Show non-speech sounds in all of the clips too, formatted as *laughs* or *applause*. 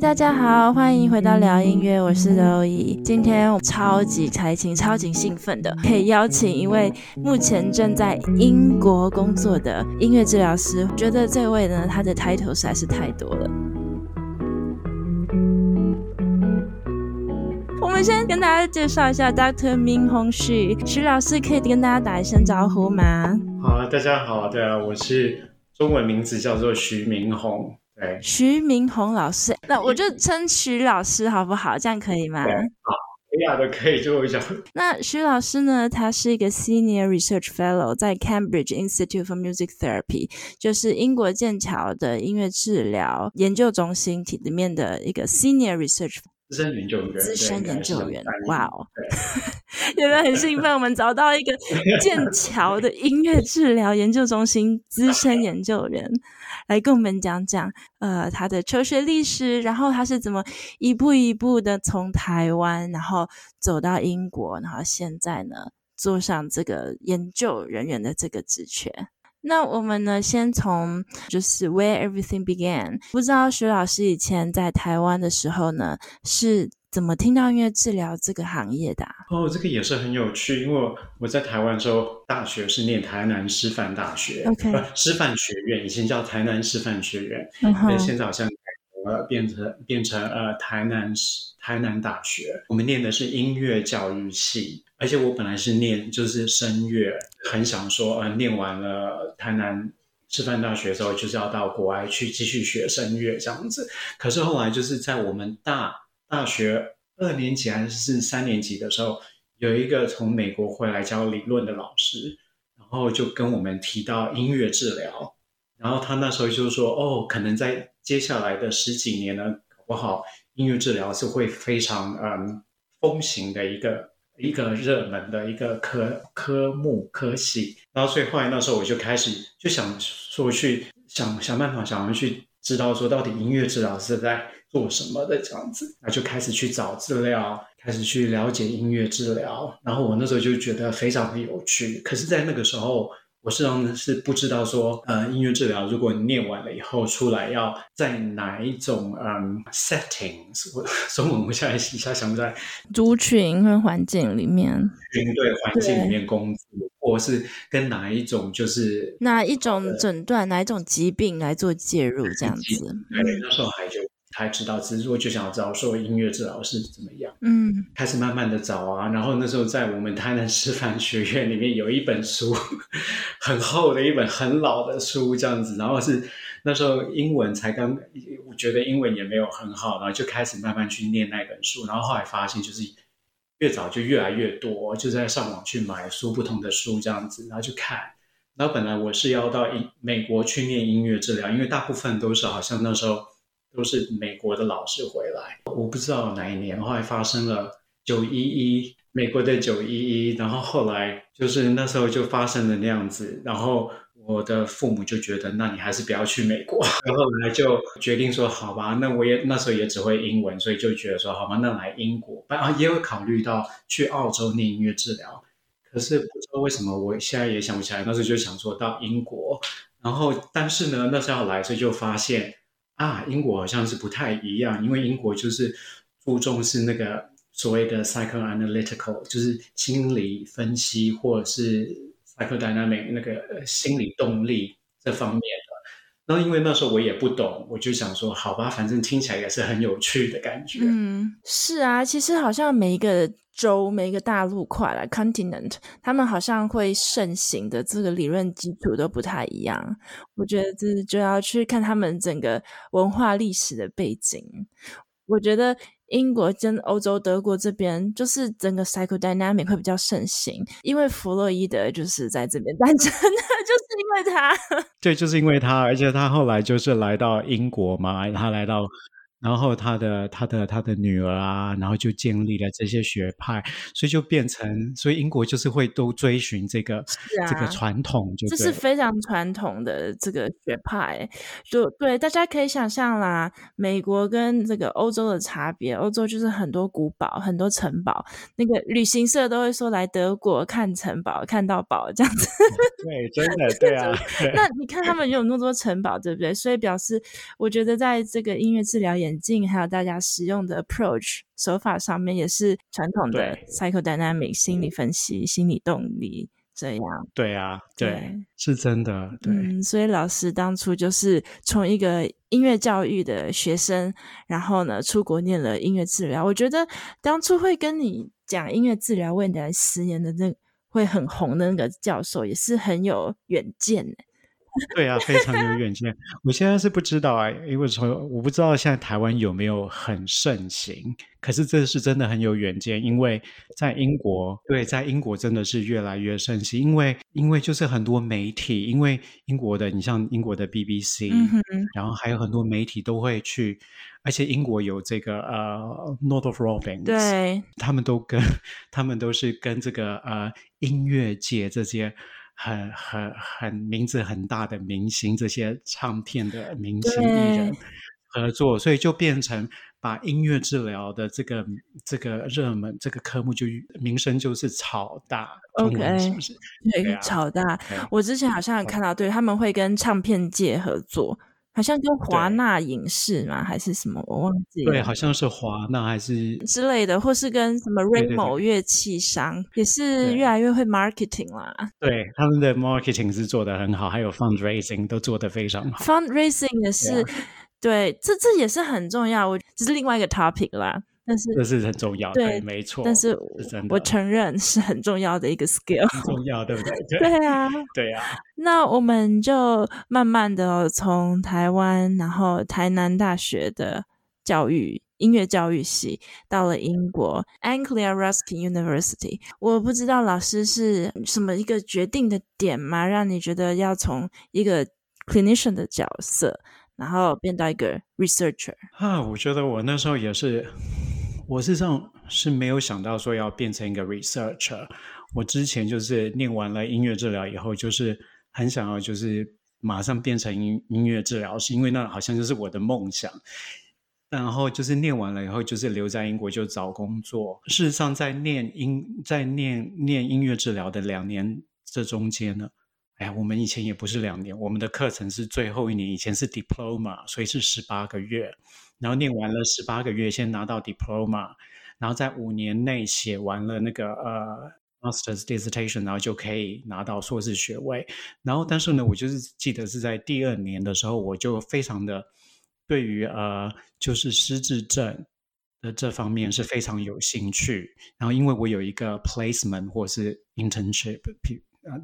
大家好，欢迎回到聊音乐，我是刘怡。今天我超级开心、超级兴奋的，可以邀请一位目前正在英国工作的音乐治疗师。觉得这位呢，他的 title 实在是太多了。我们先跟大家介绍一下 Dr. Min Hong Xu，徐老师可以跟大家打一声招呼吗？好，大家好，对啊，我是中文名字叫做徐明宏。对，徐明宏老师，那我就称徐老师好不好？这样可以吗？好，可以啊，都可以做一下。*laughs* 那徐老师呢？他是一个 Senior Research Fellow 在 Cambridge Institute for Music Therapy，就是英国剑桥的音乐治疗研究中心体里面的一个 Senior Research。资深研究员，资深研究员，哇哦！有没有很兴奋？我们找到一个剑桥的音乐治疗研究中心资深研究员来跟我们讲讲，呃，他的求学历史，然后他是怎么一步一步的从台湾，然后走到英国，然后现在呢，坐上这个研究人员的这个职权。那我们呢，先从就是 Where Everything Began。不知道徐老师以前在台湾的时候呢，是怎么听到音乐治疗这个行业的啊？哦，这个也是很有趣，因为我在台湾的时候，大学是念台南师范大学，OK，呃，师范学院，以前叫台南师范学院，嗯哼，现在好像呃变成变成呃台南台南大学。我们念的是音乐教育系。而且我本来是念就是声乐，很想说，呃，念完了台南师范大学之后，就是要到国外去继续学声乐这样子。可是后来就是在我们大大学二年级还是三年级的时候，有一个从美国回来教理论的老师，然后就跟我们提到音乐治疗，然后他那时候就说，哦，可能在接下来的十几年呢，搞不好音乐治疗是会非常嗯风行的一个。一个热门的一个科科目科系，然后所以后来那时候我就开始就想说去想想办法，想要去知道说到底音乐治疗是在做什么的这样子，那就开始去找资料，开始去了解音乐治疗，然后我那时候就觉得非常的有趣，可是，在那个时候。我实际上是不知道说，呃，音乐治疗，如果你念完了以后出来，要在哪一种嗯 settings，我 *laughs* 中文我现在一下想不出来，族群和环境里面，群对环境里面工作，或是跟哪一种就是哪一种诊断，哪一种疾病来做介入这样子。对，那时候还就。才知道，只是我就想要知道说音乐治疗是怎么样。嗯，开始慢慢的找啊，然后那时候在我们台南师范学院里面有一本书，*laughs* 很厚的一本很老的书这样子，然后是那时候英文才刚，我觉得英文也没有很好，然后就开始慢慢去念那本书，然后后来发现就是越早就越来越多，就在上网去买书，不同的书这样子，然后就看。然后本来我是要到英美国去念音乐治疗，因为大部分都是好像那时候。都是美国的老师回来，我不知道哪一年，后来发生了九一一，美国的九一一，然后后来就是那时候就发生了那样子，然后我的父母就觉得，那你还是不要去美国，*laughs* 然后来就决定说，好吧，那我也那时候也只会英文，所以就觉得说，好吧，那来英国，啊，也有考虑到去澳洲念音乐治疗，可是不知道为什么，我现在也想不起来，那时候就想说到英国，然后但是呢，那时候要来，所以就发现。啊，英国好像是不太一样，因为英国就是注重是那个所谓的 psychoanalytical，就是心理分析或者是 psychodynamic 那个心理动力这方面的。然后因为那时候我也不懂，我就想说，好吧，反正听起来也是很有趣的感觉。嗯，是啊，其实好像每一个州、每一个大陆块来 continent，他们好像会盛行的这个理论基础都不太一样。我觉得这就要去看他们整个文化历史的背景。我觉得。英国跟欧洲德国这边，就是整个 psychodynamic 会比较盛行，因为弗洛伊德就是在这边诞生的，就是因为他。对，就是因为他，而且他后来就是来到英国嘛，他来到。然后他的他的他的女儿啊，然后就建立了这些学派，所以就变成，所以英国就是会都追寻这个、啊、这个传统就，这是非常传统的这个学派。就对，大家可以想象啦，美国跟这个欧洲的差别，欧洲就是很多古堡，很多城堡，那个旅行社都会说来德国看城堡，看到宝这样子。对，真的对啊。*laughs* 那你看他们有那么多城堡，对不对？所以表示，我觉得在这个音乐治疗也眼镜，还有大家使用的 approach 手法上面，也是传统的 psychodynamic 心理分析、心理动力。这样对啊，对，对是真的，对。嗯，所以老师当初就是从一个音乐教育的学生，然后呢出国念了音乐治疗。我觉得当初会跟你讲音乐治疗未来十年的那会很红的那个教授，也是很有远见。对啊，非常有远见。我现在是不知道啊，因为从我不知道现在台湾有没有很盛行。可是这是真的很有远见，因为在英国，对，在英国真的是越来越盛行。因为因为就是很多媒体，因为英国的，你像英国的 BBC，嗯，然后还有很多媒体都会去，而且英国有这个呃 Northrop Grumman，对，他们都跟 *laughs* 他们都是跟这个呃音乐界这些。很很很名字很大的明星，这些唱片的明星艺人合作，所以就变成把音乐治疗的这个这个热门这个科目就名声就是炒大。OK，是不是？对，对啊、炒大。我之前好像有看到，对他们会跟唱片界合作。好像跟华纳影视嘛，还是什么，我忘记了。对，好像是华纳还是之类的，或是跟什么 Remo 乐器商，也是越来越会 marketing 啦。对，他们的 marketing 是做的很好，还有 fundraising 都做的非常好。fundraising 也是，对，这这也是很重要。我这是另外一个 topic 啦。但是这是很重要，对，对没错。但是我承认是很重要的一个 *laughs* skill，很重要，对不对？对，*laughs* 对啊，*laughs* 对啊。那我们就慢慢的从台湾，然后台南大学的教育音乐教育系，到了英国 Anglia Ruskin University。我不知道老师是什么一个决定的点吗？让你觉得要从一个 clinician 的角色，然后变到一个 researcher？啊，我觉得我那时候也是。我事实上是没有想到说要变成一个 researcher。我之前就是念完了音乐治疗以后，就是很想要就是马上变成音音乐治疗师，因为那好像就是我的梦想。然后就是念完了以后，就是留在英国就找工作。事实上，在念音在念念音乐治疗的两年这中间呢，哎呀，我们以前也不是两年，我们的课程是最后一年，以前是 diploma，所以是十八个月。然后念完了十八个月，先拿到 diploma，然后在五年内写完了那个呃 master's dissertation，然后就可以拿到硕士学位。然后，但是呢，我就是记得是在第二年的时候，我就非常的对于呃就是失智症的这方面是非常有兴趣。然后，因为我有一个 placement 或是 internship。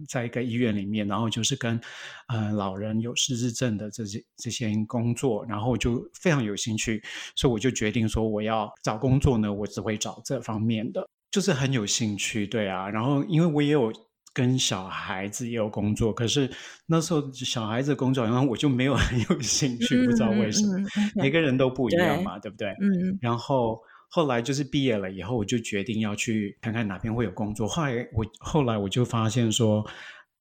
在一个医院里面，然后就是跟，呃，老人有失智症的这些这些工作，然后我就非常有兴趣，所以我就决定说我要找工作呢，我只会找这方面的，就是很有兴趣，对啊。然后因为我也有跟小孩子也有工作，可是那时候小孩子工作，然后我就没有很有兴趣，嗯、不知道为什么，嗯嗯、每个人都不一样嘛，对，对不对？嗯。然后。后来就是毕业了以后，我就决定要去看看哪边会有工作。后来我后来我就发现说，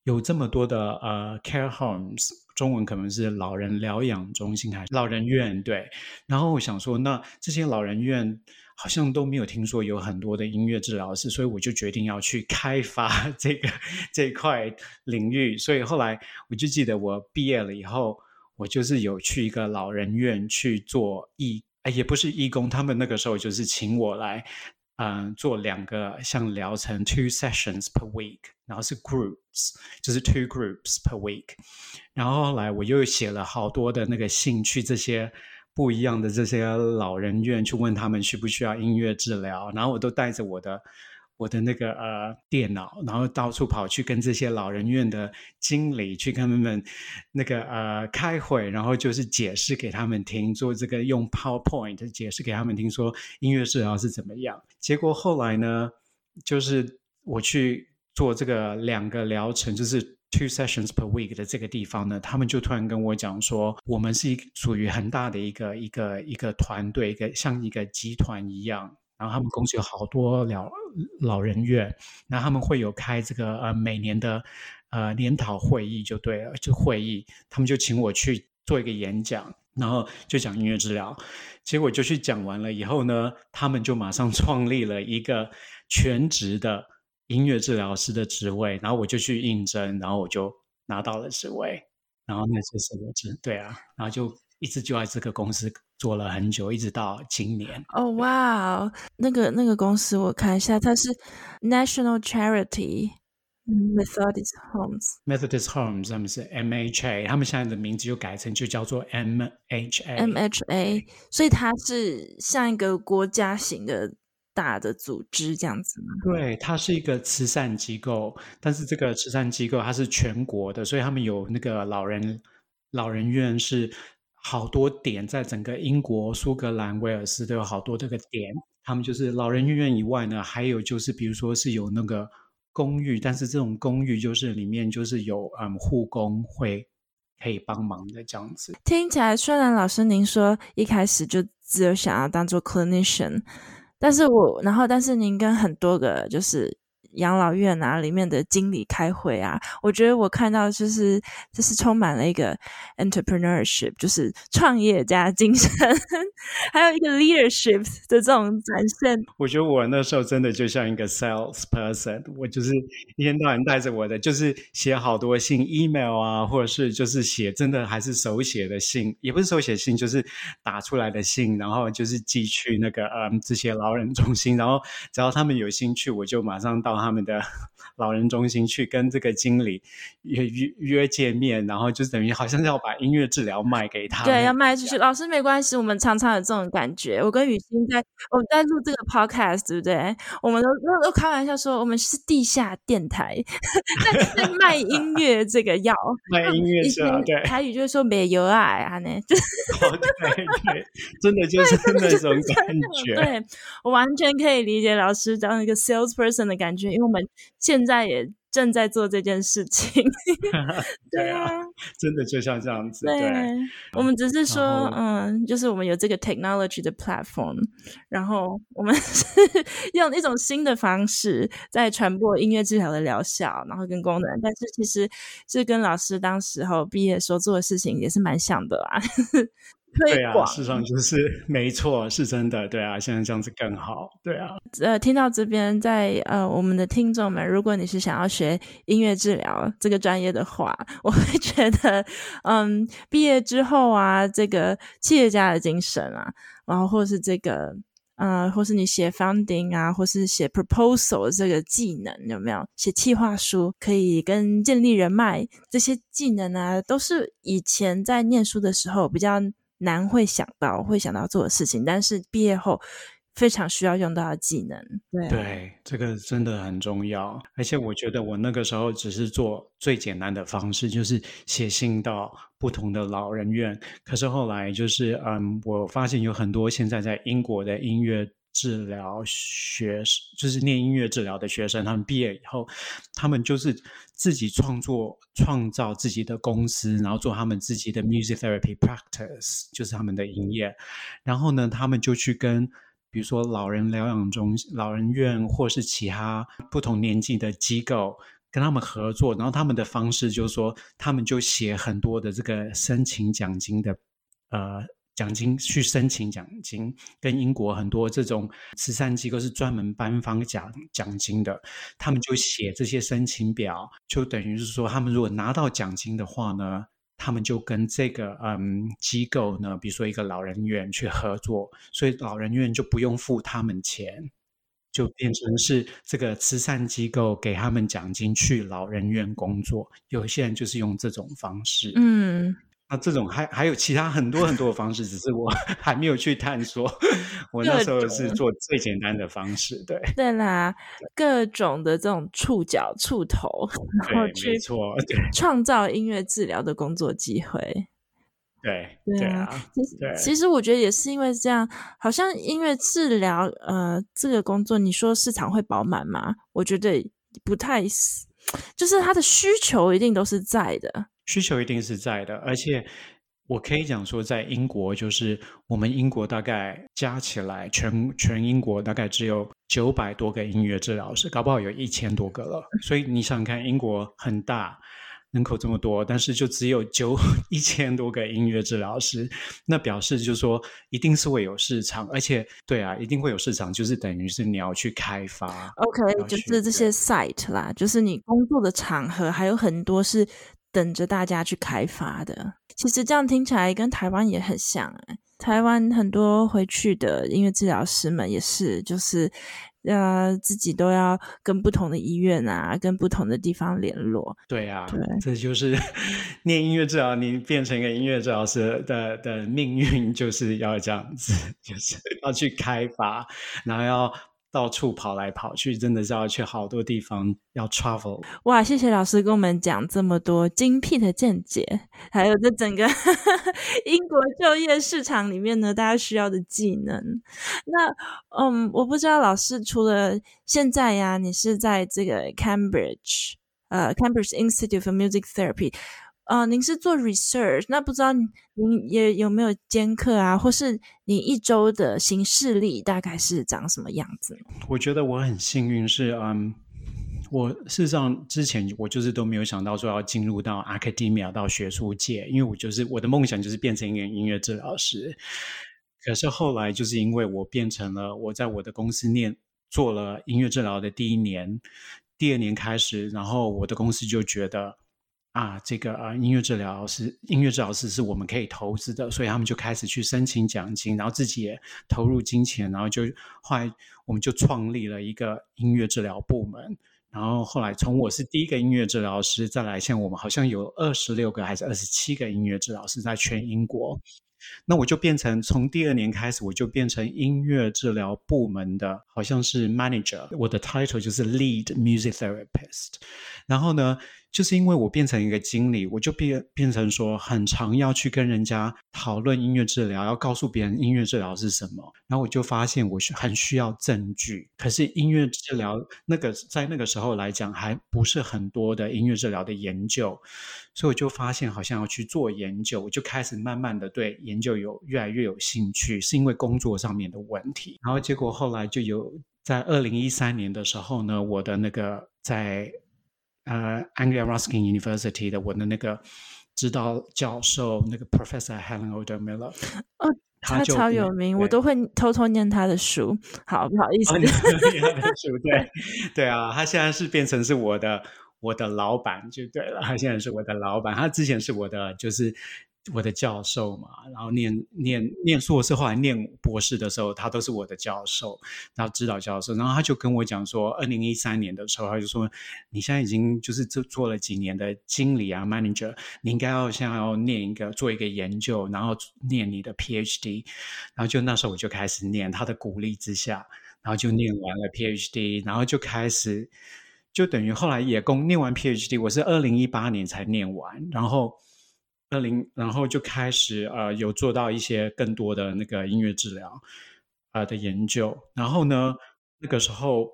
有这么多的呃 care homes，中文可能是老人疗养中心还是老人院，对。然后我想说，那这些老人院好像都没有听说有很多的音乐治疗师，所以我就决定要去开发 *laughs* 这个这块领域。所以后来我就记得我毕业了以后，我就是有去一个老人院去做义。哎，也不是义工，他们那个时候就是请我来，嗯、做两个像疗程，two sessions per week，然后是 groups，就是 two groups per week。然后后来我又写了好多的那个信去这些不一样的这些老人院去问他们需不需要音乐治疗，然后我都带着我的。我的那个呃电脑，然后到处跑去跟这些老人院的经理去跟他们那个呃开会，然后就是解释给他们听，做这个用 PowerPoint 解释给他们听，说音乐治疗是怎么样。结果后来呢，就是我去做这个两个疗程，就是 two sessions per week 的这个地方呢，他们就突然跟我讲说，我们是一属于很大的一个一个一个团队，一个像一个集团一样。然后他们公司有好多老老人院，然后他们会有开这个呃每年的呃研讨会议就对了，就会议，他们就请我去做一个演讲，然后就讲音乐治疗。结果就去讲完了以后呢，他们就马上创立了一个全职的音乐治疗师的职位，然后我就去应征，然后我就拿到了职位，然后那就是我职，对啊，然后就。一直就在这个公司做了很久，一直到今年。哦，哇，那个那个公司我看一下，它是 National Charity Methodist Homes。Methodist Homes 他们是 MHA，他们现在的名字又改成就叫做 MHA。MHA，所以它是像一个国家型的。大的组织这样子吗？对，它是一个慈善机构，但是这个慈善机构它是全国的，所以他们有那个老人老人院，是好多点，在整个英国、苏格兰、威尔斯都有好多这个点。他们就是老人院以外呢，还有就是比如说是有那个公寓，但是这种公寓就是里面就是有嗯护工会可以帮忙的这样子。听起来，虽然老师您说一开始就只有想要当做 clinician。但是我，然后，但是您跟很多个就是。养老院啊，里面的经理开会啊，我觉得我看到就是就是充满了一个 entrepreneurship，就是创业家精神，*laughs* 还有一个 leadership 的这种展现。我觉得我那时候真的就像一个 salesperson，我就是一天到晚带着我的，就是写好多信，email 啊，或者是就是写真的还是手写的信，也不是手写信，就是打出来的信，然后就是寄去那个嗯这些老人中心，然后只要他们有兴趣，我就马上到。他们的老人中心去跟这个经理约约约见面，然后就等于好像要把音乐治疗卖给他。对，要卖出去。老师没关系，我们常常有这种感觉。我跟雨欣在我们在录这个 podcast，对不对？我们都都都开玩笑说，我们是地下电台，*laughs* 在卖音乐这个药，*laughs* 卖音乐是吧？对，台语就是说没有爱啊呢，*laughs* 就是对，真的就是那种感觉。对，我完全可以理解老师当一个 salesperson 的感觉。因为我们现在也正在做这件事情，*laughs* 对啊，真的就像这样子。对，对我们只是说，嗯，就是我们有这个 technology 的 platform，然后我们 *laughs* 是用一种新的方式在传播音乐治疗的疗效，然后跟功能。但是其实是跟老师当时候毕业时候做的事情也是蛮像的啊。对啊，事实上就是 *laughs* 没错，是真的。对啊，现在这样子更好。对啊，呃，听到这边，在呃，我们的听众们，如果你是想要学音乐治疗这个专业的话，我会觉得，嗯，毕业之后啊，这个企业家的精神啊，然后或是这个，呃，或是你写 funding 啊，或是写 proposal 这个技能有没有？写企划书可以跟建立人脉这些技能啊，都是以前在念书的时候比较。难会想到会想到做的事情，但是毕业后非常需要用到的技能。对啊，对，这个真的很重要。而且我觉得我那个时候只是做最简单的方式，就是写信到不同的老人院。可是后来就是，嗯，我发现有很多现在在英国的音乐。治疗学就是念音乐治疗的学生，他们毕业以后，他们就是自己创作、创造自己的公司，然后做他们自己的 music therapy practice，就是他们的营业。然后呢，他们就去跟比如说老人疗养中心、老人院，或是其他不同年纪的机构跟他们合作。然后他们的方式就是说，他们就写很多的这个申请奖金的，呃。奖金去申请奖金，跟英国很多这种慈善机构是专门颁发奖奖金的，他们就写这些申请表，就等于是说，他们如果拿到奖金的话呢，他们就跟这个嗯机构呢，比如说一个老人院去合作，所以老人院就不用付他们钱，就变成是这个慈善机构给他们奖金去老人院工作。有些人就是用这种方式，嗯。那这种还还有其他很多很多的方式，只是我 *laughs* 还没有去探索。我那时候是做最简单的方式，对对啦，各种的这种触角触头，然后去创造音乐治疗的工作机会。对对啊，其实其实我觉得也是因为这样，好像音乐治疗呃这个工作，你说市场会饱满吗？我觉得不太，就是它的需求一定都是在的。需求一定是在的，而且我可以讲说，在英国，就是我们英国大概加起来，全全英国大概只有九百多个音乐治疗师，搞不好有一千多个了。所以你想想看，英国很大。人口这么多，但是就只有九一千多个音乐治疗师，那表示就是说一定是会有市场，而且对啊，一定会有市场，就是等于是你要去开发。OK，就是这些 site 啦，就是你工作的场合还有很多是等着大家去开发的。其实这样听起来跟台湾也很像哎，台湾很多回去的音乐治疗师们也是，就是。呃，自己都要跟不同的医院啊，跟不同的地方联络。对啊，对，这就是 *laughs* 念音乐治疗，你变成一个音乐治疗师的的命运，就是要这样子，*laughs* 就是要去开发，然后要。到处跑来跑去，真的是要去好多地方，要 travel。哇，谢谢老师跟我们讲这么多精辟的见解，还有这整个 *laughs* 英国就业市场里面呢，大家需要的技能。那嗯，我不知道老师除了现在呀，你是在这个 Cambridge，呃，Cambridge Institute for Music Therapy。啊、您是做 research，那不知道您也有没有兼课啊，或是你一周的行事历大概是长什么样子？我觉得我很幸运是，嗯，我事实上之前我就是都没有想到说要进入到 academia 到学术界，因为我就是我的梦想就是变成一个音乐治疗师。可是后来就是因为我变成了我在我的公司念做了音乐治疗的第一年，第二年开始，然后我的公司就觉得。啊，这个啊，音乐治疗师，音乐治疗师是我们可以投资的，所以他们就开始去申请奖金，然后自己也投入金钱，然后就后来我们就创立了一个音乐治疗部门，然后后来从我是第一个音乐治疗师，再来像我们好像有二十六个还是二十七个音乐治疗师在全英国。那我就变成从第二年开始，我就变成音乐治疗部门的，好像是 manager，我的 title 就是 lead music therapist。然后呢，就是因为我变成一个经理，我就变变成说很常要去跟人家讨论音乐治疗，要告诉别人音乐治疗是什么。然后我就发现我是很需要证据，可是音乐治疗那个在那个时候来讲还不是很多的音乐治疗的研究，所以我就发现好像要去做研究，我就开始慢慢的对研究有越来越有兴趣，是因为工作上面的问题。然后结果后来就有在二零一三年的时候呢，我的那个在。呃、uh,，Anglia Ruskin University 的我的那个指导教授，那个 Professor Helen Odo-Miller，哦，他超有名，我都会偷偷念他的书。好，不好意思，哦、念他的书，对，对啊，他现在是变成是我的我的老板就对了，他现在是我的老板，他之前是我的就是。我的教授嘛，然后念念念硕士，后来念博士的时候，他都是我的教授，然后指导教授。然后他就跟我讲说，二零一三年的时候，他就说，你现在已经就是做做了几年的经理啊，manager，你应该要像要念一个做一个研究，然后念你的 PhD。然后就那时候我就开始念，他的鼓励之下，然后就念完了 PhD，然后就开始就等于后来也攻念完 PhD，我是二零一八年才念完，然后。二零，然后就开始呃，有做到一些更多的那个音乐治疗啊、呃、的研究。然后呢，那个时候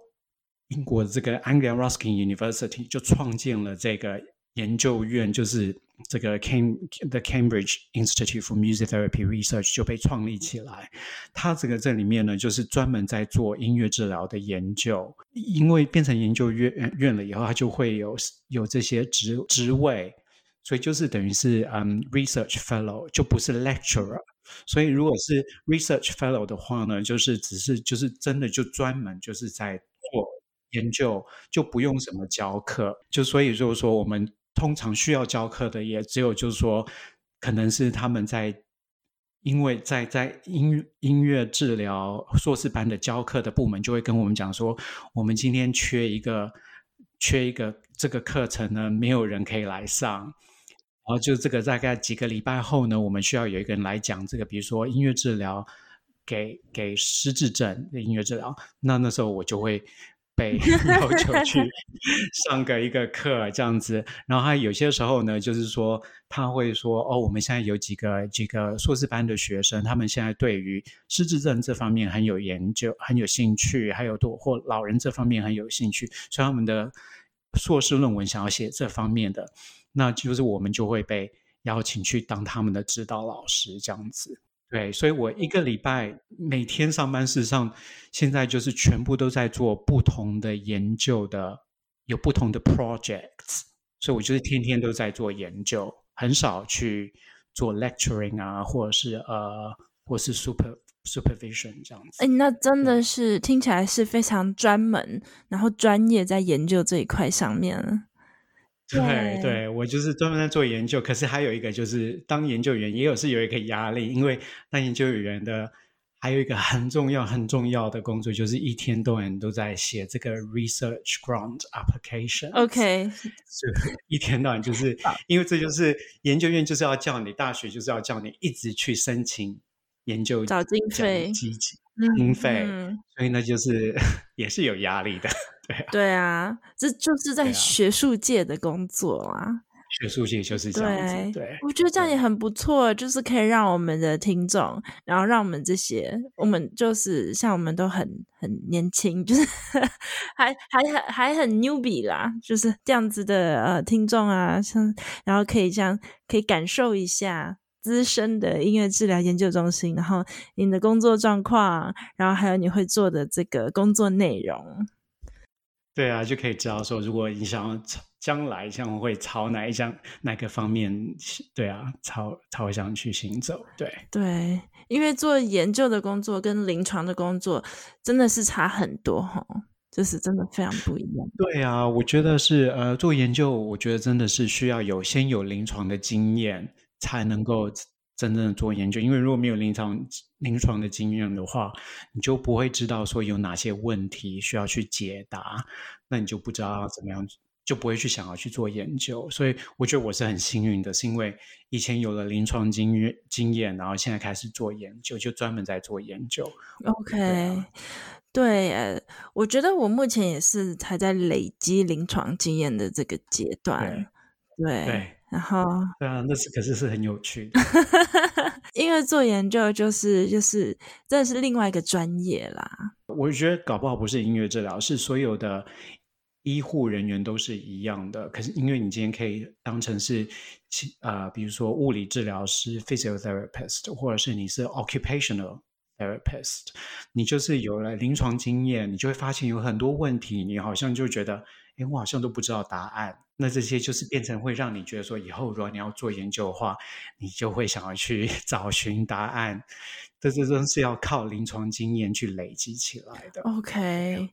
英国这个 Anglia Ruskin University 就创建了这个研究院，就是这个 Cam The Cambridge Institute for Music Therapy Research 就被创立起来。它这个这里面呢，就是专门在做音乐治疗的研究。因为变成研究院院了以后，它就会有有这些职职位。所以就是等于是嗯，research fellow 就不是 lecturer。所以如果是 research fellow 的话呢，就是只是就是真的就专门就是在做研究，就不用什么教课。就所以就是说，我们通常需要教课的也只有就是说，可能是他们在因为在在音音乐治疗硕士班的教课的部门就会跟我们讲说，我们今天缺一个缺一个这个课程呢，没有人可以来上。然后就这个大概几个礼拜后呢，我们需要有一个人来讲这个，比如说音乐治疗给给失智症的音乐治疗。那那时候我就会被 *laughs* 要求去上个一个课这样子。然后还有些时候呢，就是说他会说哦，我们现在有几个几个硕士班的学生，他们现在对于失智症这方面很有研究，很有兴趣，还有多或老人这方面很有兴趣，所以他们的硕士论文想要写这方面的。那就是我们就会被邀请去当他们的指导老师这样子，对，所以我一个礼拜每天上班，事实上现在就是全部都在做不同的研究的，有不同的 projects，所以我就是天天都在做研究，很少去做 lecturing 啊，或者是呃，或是 super supervision 这样子。哎，那真的是听起来是非常专门，然后专业在研究这一块上面。对对，我就是专门在做研究。可是还有一个就是当研究员也有是有一个压力，因为当研究员的还有一个很重要很重要的工作，就是一天到晚都在写这个 research grant application。*laughs* OK，一天到晚就是因为这就是研究院就是要叫你大学就是要叫你一直去申请研究找经费。经费，嗯、所以那就是 *laughs* 也是有压力的，对啊，对啊，这就是在学术界的工作啊，学术界就是这样子，对，对我觉得这样也很不错，就是可以让我们的听众，然后让我们这些，我们就是像我们都很很年轻，就是 *laughs* 还还还还很 newbie 啦，就是这样子的呃听众啊，像然后可以这样可以感受一下。资深的音乐治疗研究中心，然后你的工作状况，然后还有你会做的这个工作内容，对啊，就可以知道说，如果你想要将来像会朝哪一项哪个方面，对啊，朝朝向去行走，对对，因为做研究的工作跟临床的工作真的是差很多哈，就是真的非常不一样。对啊，我觉得是呃，做研究，我觉得真的是需要有先有临床的经验。才能够真正的做研究，因为如果没有临床临床的经验的话，你就不会知道说有哪些问题需要去解答，那你就不知道要怎么样，就不会去想要去做研究。所以我觉得我是很幸运的，是因为以前有了临床经验经验，然后现在开始做研究，就专门在做研究。OK，对啊，对，呃，我觉得我目前也是还在累积临床经验的这个阶段。对然后，对啊，那是可是是很有趣的，*laughs* 因为做研究就是就是这是另外一个专业啦。我觉得搞不好不是音乐治疗，是所有的医护人员都是一样的。可是因为你今天可以当成是，呃，比如说物理治疗师 （physiotherapist） 或者是你是 occupational therapist，你就是有了临床经验，你就会发现有很多问题，你好像就觉得。哎，我好像都不知道答案。那这些就是变成会让你觉得说，以后如果你要做研究的话，你就会想要去 *laughs* 找寻答案。这这都是要靠临床经验去累积起来的。OK，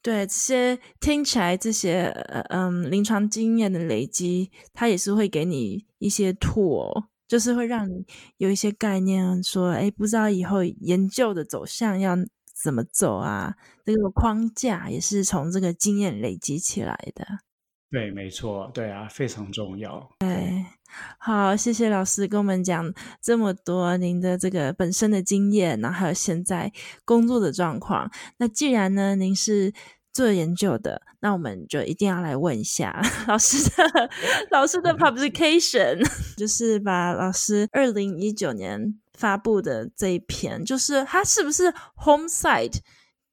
对，这些听起来这些嗯临床经验的累积，它也是会给你一些 tool，就是会让你有一些概念，说，哎，不知道以后研究的走向要。怎么走啊？这个框架也是从这个经验累积起来的。对，没错，对啊，非常重要。对，好，谢谢老师跟我们讲这么多您的这个本身的经验，然后还有现在工作的状况。那既然呢，您是做研究的，那我们就一定要来问一下 *laughs* 老师的老师的 *laughs* publication，就是把老师二零一九年。发布的这一篇，就是它是不是 HomeSite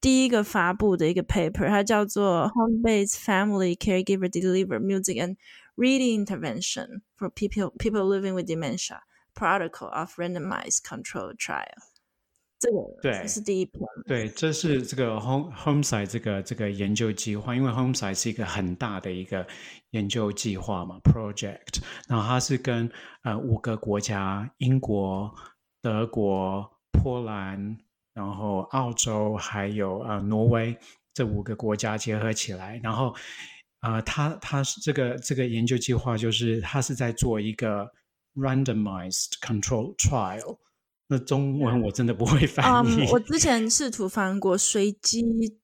第一个发布的一个 paper？它叫做 Home-based Family Caregiver Deliver Music and Reading Intervention for People People Living with Dementia Protocol of Randomized Controlled Trial。这个对，是第一篇。对，这是这个 Home HomeSite 这个这个研究计划，因为 HomeSite 是一个很大的一个研究计划嘛，project。然后它是跟呃五个国家，英国。德国、波兰，然后澳洲，还有呃挪威这五个国家结合起来，然后啊，他他是这个这个研究计划，就是他是在做一个 randomized control trial。那中文我真的不会翻译。我之前试图翻过随机。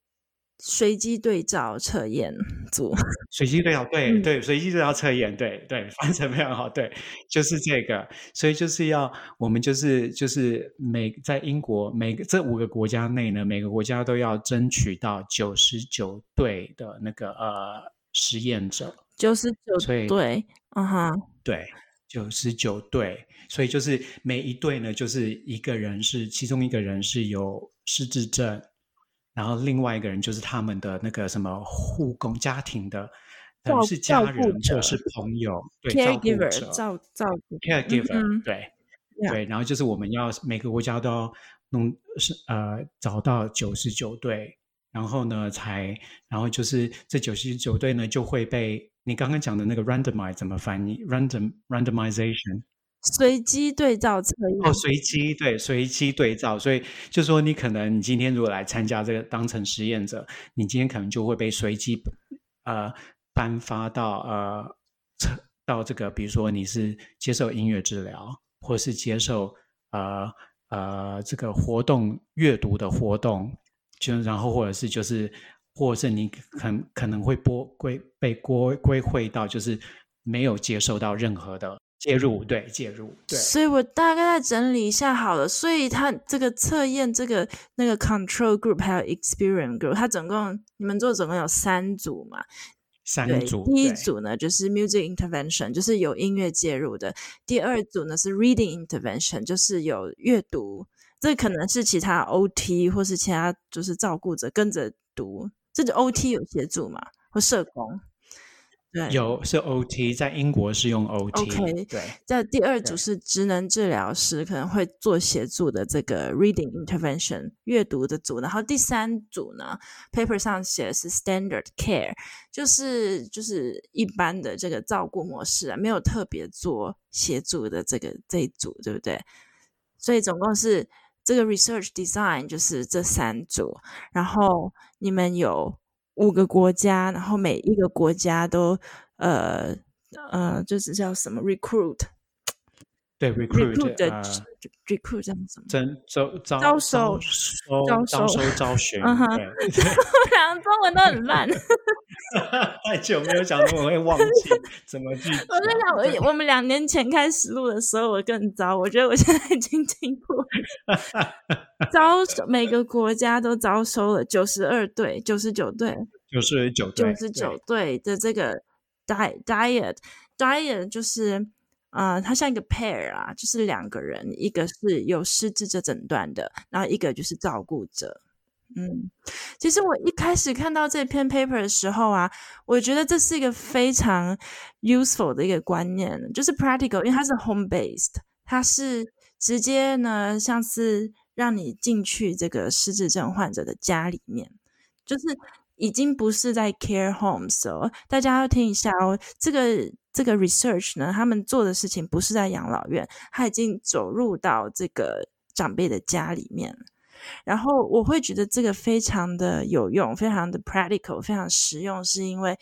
随机对照测验组，*laughs* 随机对照，对、嗯、对，随机对照测验，对对，翻成非常好，对，就是这个，所以就是要我们就是就是每在英国每个这五个国家内呢，每个国家都要争取到九十九对的那个呃实验者，九十九对，嗯哼，对，九十九对，所以就是每一对呢，就是一个人是其中一个人是有失智症。然后另外一个人就是他们的那个什么护工家庭的，等于是家人或者是朋友，对，照顾者，照照顾，caregiver，嗯，对对。然后就是我们要每个国家都要弄是呃找到九十九对，然后呢才，然后就是这九十九对呢就会被你刚刚讲的那个 randomize 怎么翻译？random randomization。随机对照测验。哦，随机对随机对照，所以就说你可能你今天如果来参加这个当成实验者，你今天可能就会被随机呃颁发到呃测到这个，比如说你是接受音乐治疗，或是接受呃呃这个活动阅读的活动，就然后或者是就是，或者是你可可能会拨归被归归会到就是没有接受到任何的介入，对介入，对。所以我大概再整理一下好了，所以它这个测验这个那个 control group 还有 experiment group，它总共你们做总共有三组嘛？三组，第一组呢就是 music intervention，就是有音乐介入的；第二组呢是 reading intervention，就是有阅读。这可能是其他 OT 或是其他就是照顾者跟着读，这就 OT 有协助嘛，或社工。对，有是 OT，在英国是用 OT。OK，对。在第二组是职能治疗师可能会做协助的这个 reading intervention 阅读的组，然后第三组呢，paper 上写的是 standard care，就是就是一般的这个照顾模式啊，没有特别做协助的这个这一组，对不对？所以总共是这个 research design 就是这三组，然后你们有。五个国家，然后每一个国家都呃呃，就是叫什么 recruit，对 recruit 的 recruit 叫什么？征招招招收招招收招学。嗯哼，我讲 *laughs* 中文都很烂，*laughs* 太久没有讲中文会忘记怎么去。我在想，我我们两年前开始录的时候，我更糟。我觉得我现在已经进步了。招收每个国家都招收了九十二队，九十九队，九十九队，九十九队的这个 diet diet diet 就是呃，它像一个 pair 啊，就是两个人，一个是有失智者诊断的，然后一个就是照顾者。嗯，其实我一开始看到这篇 paper 的时候啊，我觉得这是一个非常 useful 的一个观念，就是 practical，因为它是 home based，它是直接呢，像是。让你进去这个失智症患者的家里面，就是已经不是在 care homes 哦。大家要听一下哦，这个这个 research 呢，他们做的事情不是在养老院，他已经走入到这个长辈的家里面。然后我会觉得这个非常的有用，非常的 practical，非常实用，是因为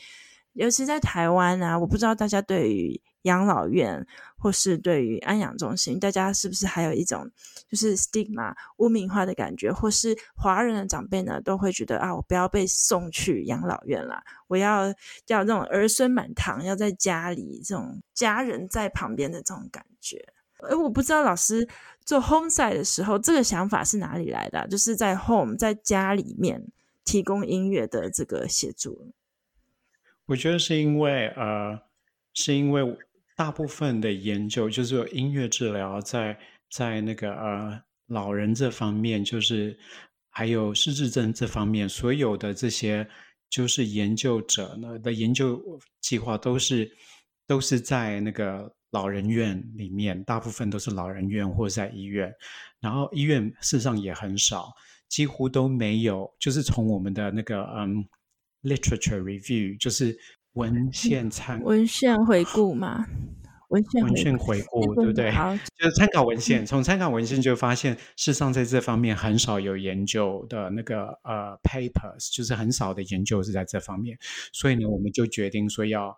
尤其在台湾啊，我不知道大家对于。养老院或是对于安养中心，大家是不是还有一种就是 stigma 污名化的感觉？或是华人的长辈呢，都会觉得啊，我不要被送去养老院啦，我要要那种儿孙满堂，要在家里这种家人在旁边的这种感觉。而我不知道老师做 home side 的时候，这个想法是哪里来的？就是在 home 在家里面提供音乐的这个协助。我觉得是因为呃，是因为。大部分的研究就是有音乐治疗在在那个呃老人这方面，就是还有失智症这方面，所有的这些就是研究者呢的研究计划都是都是在那个老人院里面，大部分都是老人院或者在医院，然后医院事实上也很少，几乎都没有，就是从我们的那个嗯 literature review 就是。文献参文献回顾嘛，文献文献回顾对不对？就是参考文献，从参考文献就发现，事实上在这方面很少有研究的那个呃 papers，就是很少的研究是在这方面，所以呢，我们就决定说要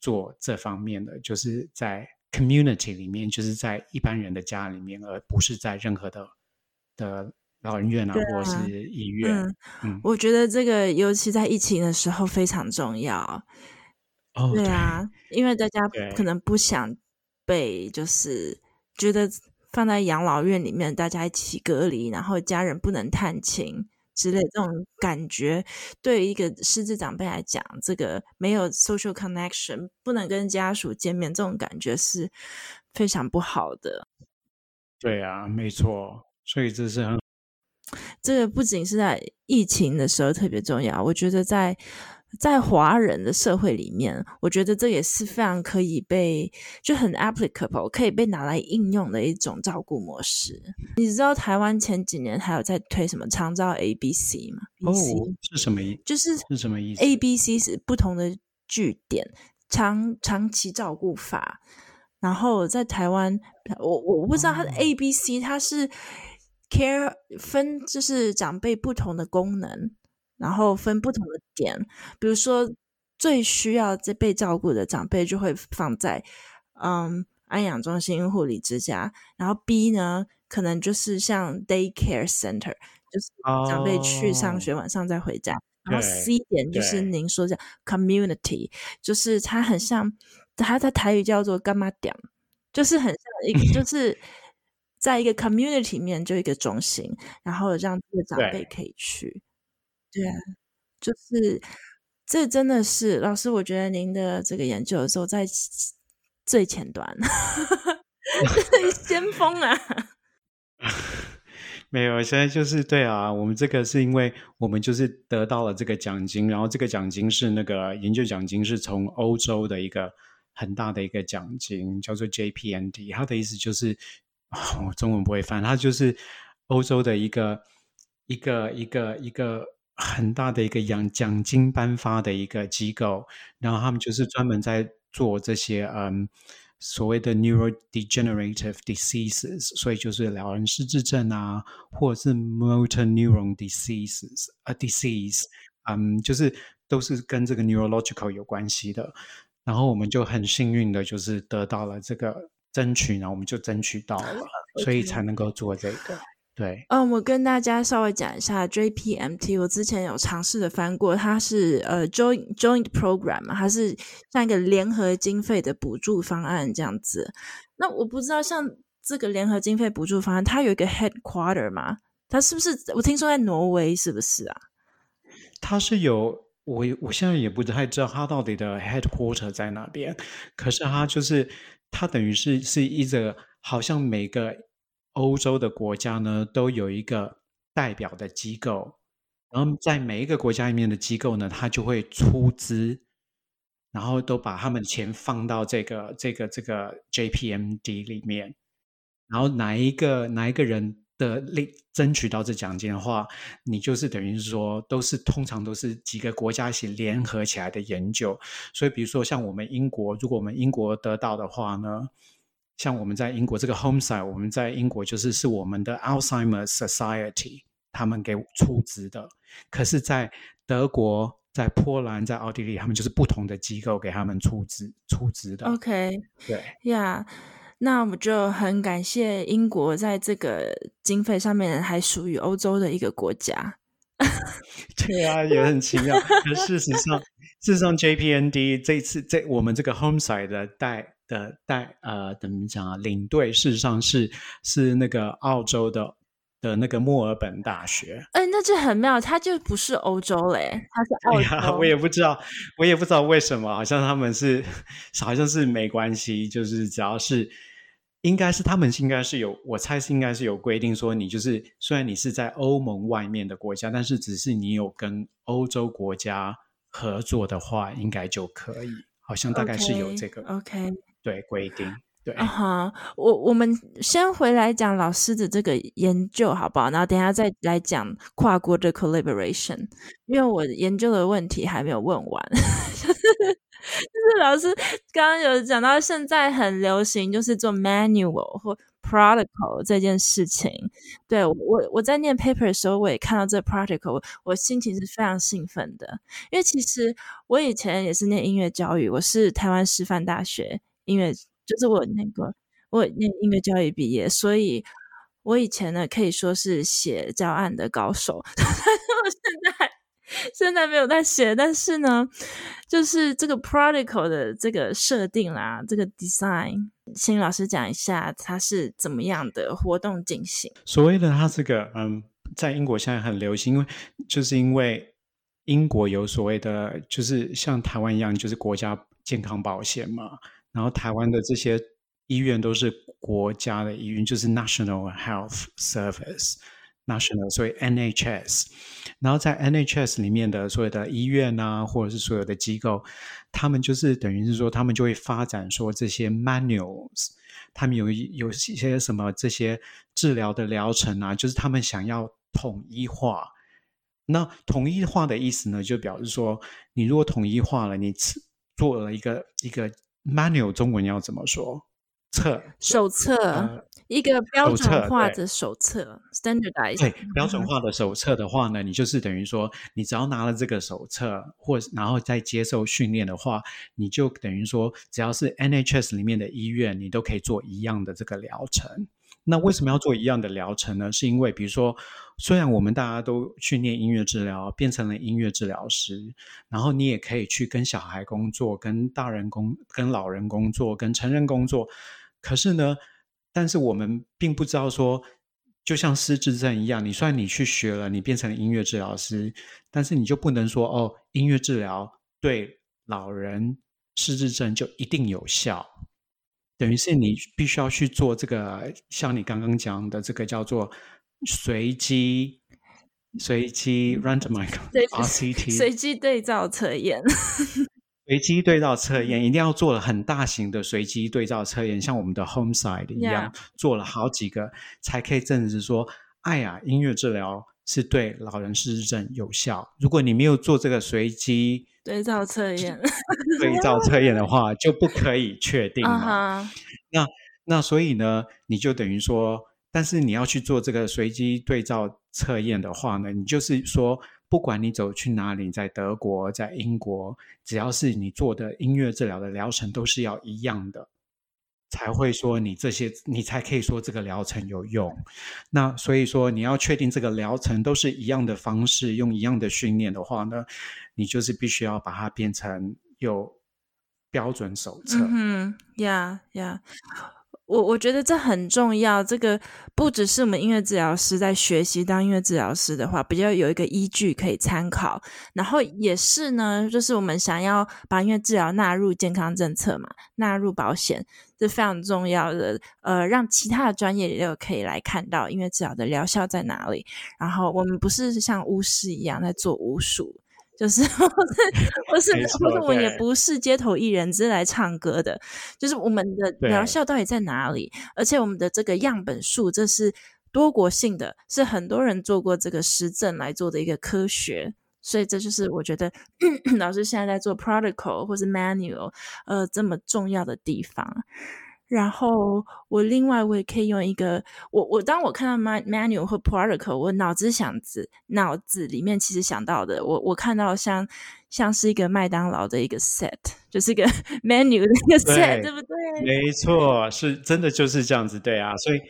做这方面的，就是在 community 里面，就是在一般人的家里面，而不是在任何的的老人院啊，啊或是医院。嗯，嗯，我觉得这个尤其在疫情的时候非常重要。哦，对啊，对，因为大家可能不想被，就是觉得放在养老院里面，大家一起隔离，然后家人不能探亲之类这种感觉，对于一个失智长辈来讲，这个没有 social connection，不能跟家属见面，这种感觉是非常不好的。对啊，没错，所以这是很，这个不仅是在疫情的时候特别重要，我觉得在。在华人的社会里面，我觉得这也是非常可以被就很 applicable 可以被拿来应用的一种照顾模式。你知道台湾前几年还有在推什么长照 A B C 吗？哦，是什么意思？就是是什么意思？A B C 是不同的据点长长期照顾法。然后在台湾，我我不知道它的 A B C，它是 care 分就是长辈不同的功能。然后分不同的点，比如说最需要这被照顾的长辈就会放在嗯安养中心、护理之家，然后 B 呢，可能就是像 daycare center，就是长辈去上学，晚上再回家。Oh, 然后 C 点就是您说的 community，就是它很像，它在台语叫做干嘛点，就是很像一个，就是在一个 community 里面就一个中心，然后让这个长辈可以去。对，对啊，就是这真的是老师，我觉得您的这个研究走在最前端，*laughs* 先锋啊！*laughs* 没有，现在就是对啊，我们这个是因为我们就是得到了这个奖金，然后这个奖金是那个研究奖金，是从欧洲的一个很大的一个奖金，叫做 JPND，它的意思就是，我中文不会翻，它就是欧洲的一个一个一个一个很大的一个奖奖金颁发的一个机构，然后他们就是专门在做这些嗯。所谓的 neurodegenerative diseases，所以就是老人失智症啊，或者是 motor neuron diseases 啊 disease，嗯，就是都是跟这个 neurological 有关系的。然后我们就很幸运的，就是得到了这个争取，然后我们就争取到了所以才能够做这个。对，嗯，我跟大家稍微讲一下 JPMT，我之前有尝试的翻过，它是呃 joint joint program 嘛，它是像一个联合经费的补助方案这样子。那我不知道像这个联合经费补助方案，它有一个 headquarter 吗？它是不是？我听说在挪威，是不是啊？它是有，我我现在也不太知道它到底的 headquarter 在哪边。可是它就是它等于是是一个，好像每个。欧洲的国家呢，都有一个代表的机构，然后在每一个国家里面的机构呢，他就会出资，然后都把他们钱放到这个这个这个 JPMD 里面，然后哪一个哪一个人的力争取到这奖金的话，你就是等于是说，都是通常都是几个国家一起联合起来的研究，所以比如说像我们英国，如果我们英国得到的话呢，像我们在英国这个 Homeside，我们在英国就是是我们的 Alzheimer's Society 他们给出资的。可是，在德国、在波兰、在奥地利，他们就是不同的机构给他们出资出资的。OK，对呀，yeah, 那我们就很感谢英国在这个经费上面还属于欧洲的一个国家。*laughs* 对啊，也很奇妙。可事实上，事实上 JPND 这次这我们这个 Homeside 的带。的带呃，怎么讲啊？领队事实上是是那个澳洲的的那个墨尔本大学。哎，那这很妙，他就不是欧洲嘞，他是澳洲。哎。我也不知道，我也不知道为什么，好像他们是，*laughs* 好像是没关系，就是只要是，应该是他们应该是有，我猜是应该是有规定说，你就是虽然你是在欧盟外面的国家，但是只是你有跟欧洲国家合作的话，应该就可以。好像大概是有这个。OK。okay. 对规定，对啊哈，我我们先回来讲老师的这个研究好不好？然后等一下再来讲跨国的 collaboration，因为我研究的问题还没有问完。*laughs* 就是老师刚刚有讲到，现在很流行就是做 manual 或 protocol 这件事情。对，我我在念 paper 的时候，我也看到这 protocol，我心情是非常兴奋的，因为其实我以前也是念音乐教育，我是台湾师范大学。音乐就是我那个，我念音乐教育毕业，所以我以前呢可以说是写教案的高手。*laughs* 但是我现在现在没有在写，但是呢，就是这个 protocol 的这个设定啦，这个 design，请老师讲一下它是怎么样的活动进行。所谓的它这个，嗯，在英国现在很流行，因为就是因为英国有所谓的，就是像台湾一样，就是国家健康保险嘛。然后台湾的这些医院都是国家的医院，就是 National Health Service Service，National，所以 NHS。然后在 NHS 里面的所有的医院啊，或者是所有的机构，他们就是等于是说，他们就会发展说这些 manuals，他们有有一些什么这些治疗的疗程啊，就是他们想要统一化。那统一化的意思呢，就表示说，你如果统一化了，你做了一个一个。manual 中文要怎么说？册手册、呃、一个标准化的手册，standardized。对，标准化的手册的话呢，你就是等于说，你只要拿了这个手册，或然后再接受训练的话，你就等于说，只要是 NHS 里面的医院，你都可以做一样的这个疗程。那为什么要做一样的疗程呢？是因为，比如说，虽然我们大家都训练音乐治疗，变成了音乐治疗师，然后你也可以去跟小孩工作，跟大人工，跟老人工作，跟成人工作。可是呢，但是我们并不知道说，就像失智症一样，你虽然你去学了，你变成了音乐治疗师，但是你就不能说哦，音乐治疗对老人失智症就一定有效。等于是你必须要去做这个，像你刚刚讲的这个叫做随机随机 randomized RCT 随机对照测验，*laughs* 随机对照测验一定要做了很大型的随机对照测验，像我们的 Homeside 一样.做了好几个才可以证实说，哎呀，音乐治疗是对老人失智症有效。如果你没有做这个随机，对照测验，对照测验的话就不可以确定嘛。Uh huh. 那那所以呢，你就等于说，但是你要去做这个随机对照测验的话呢，你就是说，不管你走去哪里，在德国，在英国，只要是你做的音乐治疗的疗程都是要一样的，才会说你这些，你才可以说这个疗程有用。那所以说，你要确定这个疗程都是一样的方式，用一样的训练的话呢，你就是必须要把它变成有标准手册。嗯，呀呀，我我觉得这很重要。这个不只是我们音乐治疗师在学习当音乐治疗师的话，比较有一个依据可以参考。然后也是呢，就是我们想要把音乐治疗纳入健康政策嘛，纳入保险，这非常重要的。呃，让其他的专业也有可以来看到音乐治疗的疗效在哪里。然后我们不是像巫师一样在做巫术。就是 *laughs* 我是我是我是我也不是街头艺人，只是来唱歌的。就是我们的疗效到底在哪里？而且我们的这个样本数，这是多国性的，是很多人做过这个实证来做的一个科学。所以这就是我觉得 *clears throat* 老师现在在做 protocol 或是 manual，呃，这么重要的地方。然后我另外我也可以用一个我我当我看到 manual 或 protocol，我脑子想子脑子里面其实想到的，我我看到像像是一个麦当劳的一个 set，就是一个 *laughs* menu 的一个 set，对，对不对？没错，是真的就是这样子，对啊。所以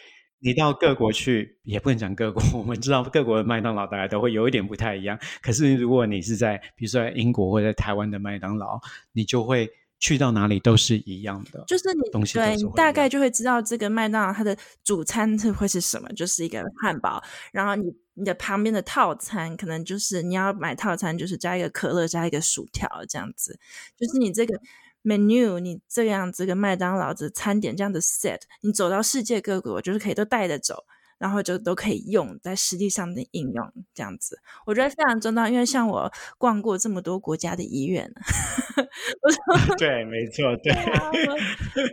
你到各国去，也不能讲各国，*laughs* 我们知道各国的麦当劳大概都会有一点不太一样。可是如果你是在比如说在英国或者在台湾的麦当劳，你就会。去到哪里都是一样的，就是你东西对，你大概就会知道这个麦当劳它的主餐是会是什么，就是一个汉堡。然后你你的旁边的套餐可能就是你要买套餐，就是加一个可乐，加一个薯条这样子。就是你这个 menu，你这样这个麦当劳的餐点这样的 set，你走到世界各国就是可以都带着走。然后就都可以用在实际上的应用，这样子我觉得非常重要。因为像我逛过这么多国家的医院，*laughs* 我说 *laughs* 对，没错，对。啊、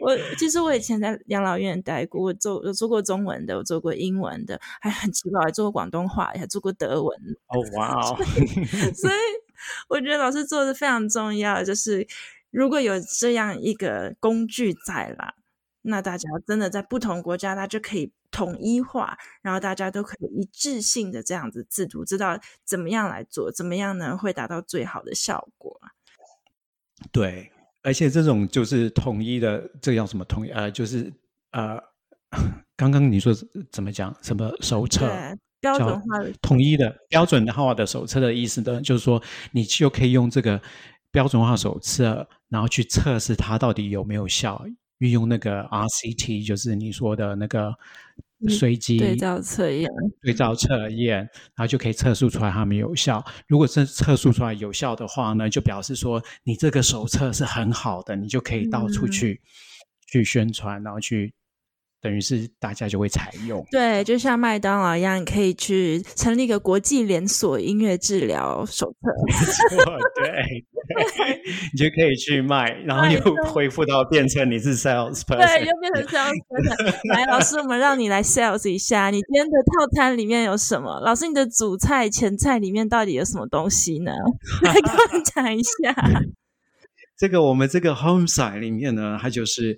我，我其实我以前在养老院待过，我做我做过中文的，我做过英文的，还很奇怪，还做过广东话，还做过德文。哦，哇哦！所以我觉得老师做的非常重要，就是如果有这样一个工具在啦，那大家真的在不同国家，它就可以。统一化，然后大家都可以一致性的这样子制度，知道怎么样来做，怎么样呢会达到最好的效果。对，而且这种就是统一的，这叫什么统一？呃，就是呃，*laughs* 刚刚你说怎么讲？什么手册？标准化的统一的标准化的手册的意思呢？就是说你就可以用这个标准化手册，然后去测试它到底有没有效。运用那个 RCT，就是你说的那个随机对照测验，对照测验，然后就可以测速出来它们有效。如果是测速出来有效的话呢，就表示说你这个手册是很好的，你就可以到处去、嗯、去宣传，然后去。等于是大家就会采用，对，就像麦当劳一样，你可以去成立一个国际连锁音乐治疗手册。没 *laughs* 错，对，对你就可以去卖，然后又恢复到变成你是 sales person，对，又变成 sales person。来，老师，我们让你来 sales 一下，你今天的套餐里面有什么？老师，你的主菜、前菜里面到底有什么东西呢？*laughs* 来跟我讲一下。*laughs* 这个我们这个 Homeside 里面呢，它就是。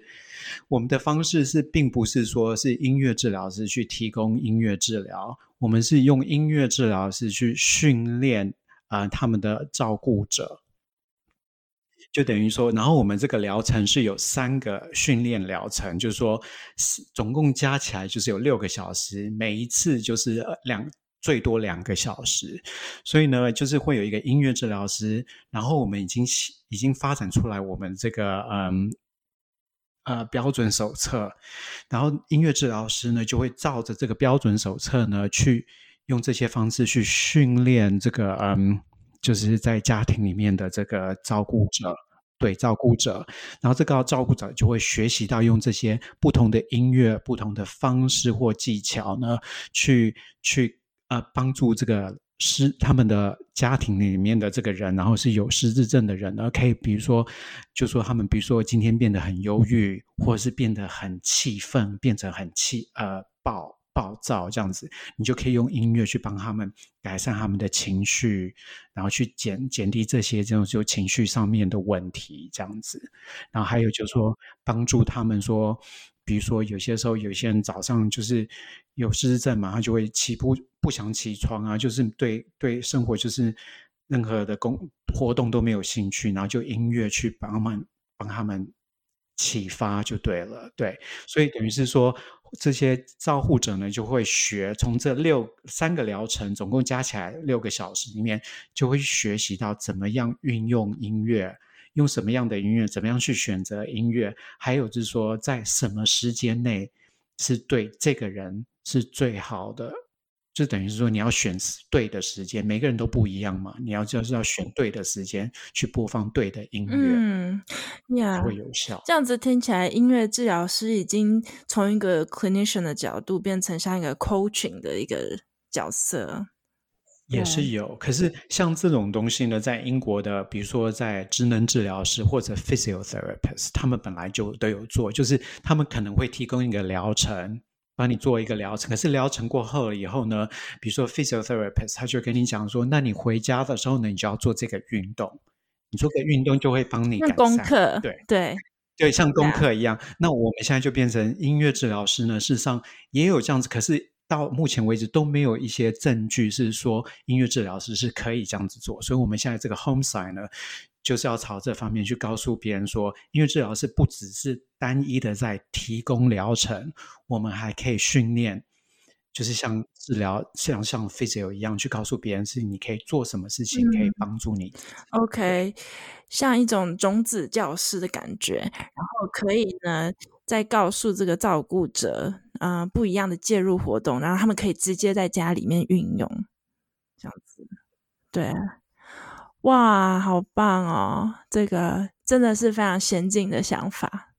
我们的方式是，并不是说是音乐治疗师去提供音乐治疗，我们是用音乐治疗师去训练啊、他们的照顾者。就等于说，然后我们这个疗程是有三个训练疗程，就是说，总共加起来就是有六个小时，每一次就是两最多两个小时，所以呢，就是会有一个音乐治疗师，然后我们已经已经发展出来我们这个嗯呃标准手册，然后音乐治疗师呢就会照着这个标准手册呢去用这些方式去训练这个嗯。就是在家庭里面的这个照顾者，对照顾者，然后这个照顾者就会学习到用这些不同的音乐、不同的方式或技巧呢，去去呃帮助这个失他们的家庭里面的这个人，然后是有失智症的人呢，可以比如说，就说他们比如说今天变得很忧郁，或者是变得很气愤，变成很气呃暴。暴躁这样子，你就可以用音乐去帮他们改善他们的情绪，然后去减减低这些这种就情绪上面的问题这样子。然后还有就是说，帮助他们说，比如说有些时候有些人早上就是有失智症嘛，他就会起不不想起床啊，就是对对生活就是任何的工活动都没有兴趣，然后就音乐去帮他们帮他们启发就对了，对，所以等于是说。这些照护者呢，就会学从这六三个疗程，总共加起来六个小时里面，就会学习到怎么样运用音乐，用什么样的音乐，怎么样去选择音乐，还有就是说，在什么时间内是对这个人是最好的。就等于是说，你要选对的时间，每个人都不一样嘛。你要就是要选对的时间去播放对的音乐，嗯，呀，会有效。这样子听起来，音乐治疗师已经从一个 clinician 的角度变成像一个 coaching 的一个角色，也是有。可是像这种东西呢，在英国的，比如说在职能治疗师或者 physiotherapist，他们本来就都有做，就是他们可能会提供一个疗程。帮你做一个疗程，可是疗程过后了以后呢，比如说 physiotherapist，他就跟你讲说，那你回家的时候呢，你就要做这个运动，你做个运动就会帮你改善。功课，对对对，像功课一样。那我们现在就变成音乐治疗师呢，事实上也有这样子，可是到目前为止都没有一些证据是说音乐治疗师是可以这样子做，所以我们现在这个 home sign 呢。就是要朝这方面去告诉别人说，音乐治疗师不只是单一的在提供疗程，我们还可以训练，就是像治疗像像 physio 一样去告诉别人是你可以做什么事情可以帮助你。嗯、OK，像一种种子教师的感觉，然后可以呢再告诉这个照顾者，嗯、呃，不一样的介入活动，然后他们可以直接在家里面运用，这样子，对。哇，好棒哦！这个真的是非常先进的想法。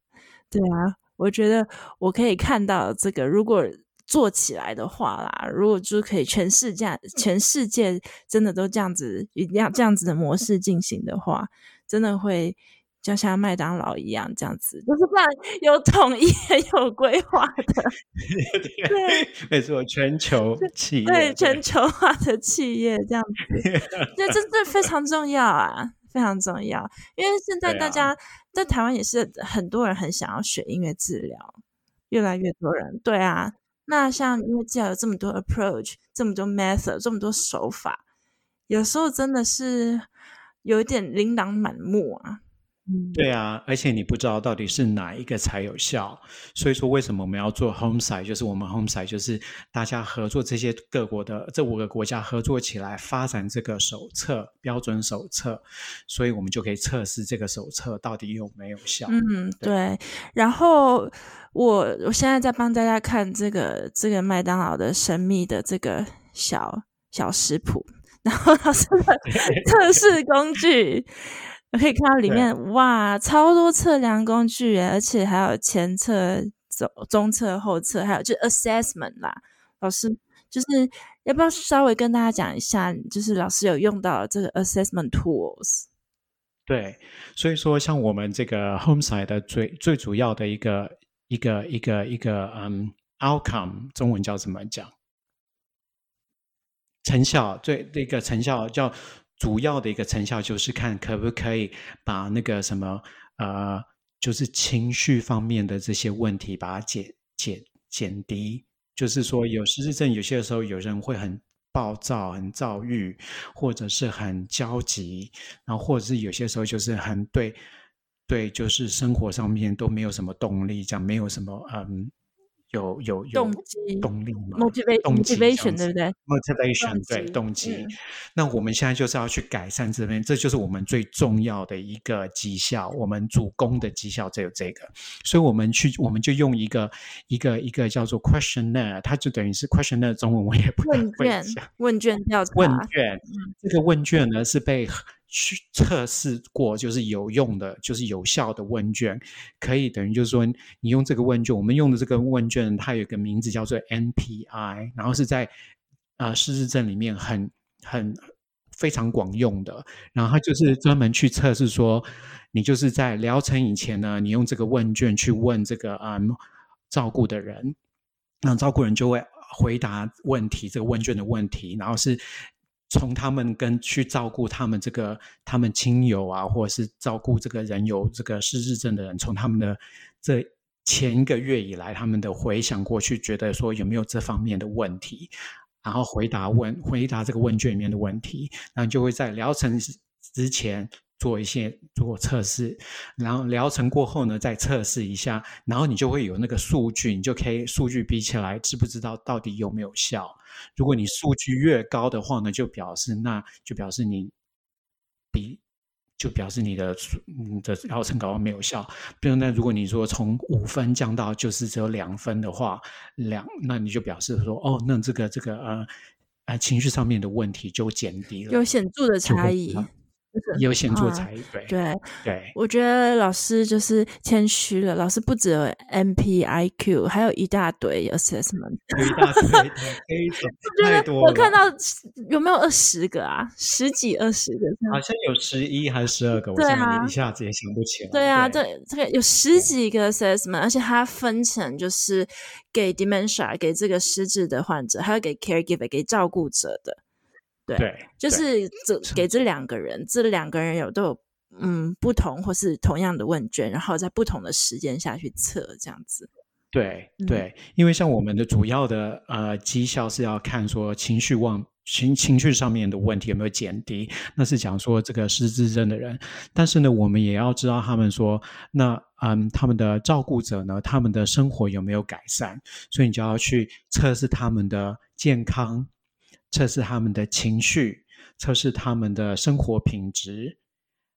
对啊，我觉得我可以看到这个，如果做起来的话啦，如果就可以全世界全世界真的都这样子一样这样子的模式进行的话，真的会。就像麦当劳一样，这样子就是这样有统一、有规划的，*laughs* 对，没错，全球企业，对，全球化的企业这样子，*laughs* 这真的非常重要啊，非常重要。因为现在大家在台湾也是很多人很想要学音乐治疗，越来越多人，对啊。那像音乐治疗有这么多 approach，这么多 method，这么多手法，有时候真的是有一点琳琅满目啊。对啊，而且你不知道到底是哪一个才有效，所以说为什么我们要做 home site，就是我们 home site 就是大家合作，这些各国的这五个国家合作起来发展这个手册标准手册，所以我们就可以测试这个手册到底有没有效。嗯，对。对，然后我我现在在帮大家看这个这个麦当劳的神秘的这个小小食谱，然后它是 *laughs* 测试工具。可以看到里面哇，超多测量工具，而且还有前测、中中测、后测，还有就是 assessment 啦。老师就是要不要稍微跟大家讲一下，就是老师有用到这个 assessment tools？对，所以说像我们这个 homesite 的最最主要的一个一个一个一个嗯 outcome，中文叫怎么讲？成效最一个成效叫。主要的一个成效就是看可不可以把那个什么呃，就是情绪方面的这些问题，把它减减减低。就是说，有失智症，有些时候有人会很暴躁、很躁郁，或者是很焦急，然后或者是有些时候就是很对对，就是生活上面都没有什么动力，这样没有什么嗯。有有有动机动力嘛？motivation 对不对？motivation 对动机。嗯、那我们现在就是要去改善这边，这就是我们最重要的一个绩效，我们主攻的绩效只有这个。所以我们去，我们就用一个一个一个叫做 questionnaire，它就等于是 questionnaire 中文我也不会讲。问卷问卷调查问卷，这个问卷呢是被。去测试过就是有用的，就是有效的问卷，可以等于就是说，你用这个问卷，我们用的这个问卷，它有一个名字叫做 NPI，然后是在啊失智症里面很很非常广用的，然后它就是专门去测试说，你就是在疗程以前呢，你用这个问卷去问这个啊、照顾的人，那照顾人就会回答问题，这个问卷的问题，然后是。从他们跟去照顾他们这个他们亲友啊，或者是照顾这个人有这个失智症的人，从他们的这前一个月以来，他们的回想过去，觉得说有没有这方面的问题，然后回答问回答这个问卷里面的问题，然后就会在疗程之前做一些做测试，然后疗程过后呢再测试一下，然后你就会有那个数据，你就可以数据比起来，知不知道到底有没有效？如果你数据越高的话呢，就表示那就表示你比就表示你的你的疗程搞到没有效。比如那如果你说从五分降到就是只有两分的话，两那你就表示说哦，那这个这个呃呃情绪上面的问题就减低了，有显著的差异。有显著才对对对，我觉得老师就是谦虚了。老师不只有 MPIQ，还有一大堆 assessment，一大堆，*laughs* 太多了。我看到有没有二十个啊？十几二十个？好像有十一还是十二个？我一下子也想不起来。对啊，对，这个有十几个 assessment，而且它分成就是给 dementia 给这个失智的患者，还有给 caregiver 给照顾者的。对，对，就是这给这两个人，这两个人有都有嗯不同或是同样的问卷，然后在不同的时间下去测这样子。对对，因为像我们的主要的呃绩效是要看说情绪忘情情绪上面的问题有没有减低，那是讲说这个失智症的人，但是呢，我们也要知道他们说那嗯他们的照顾者呢，他们的生活有没有改善，所以你就要去测试他们的健康。测试他们的情绪，测试他们的生活品质，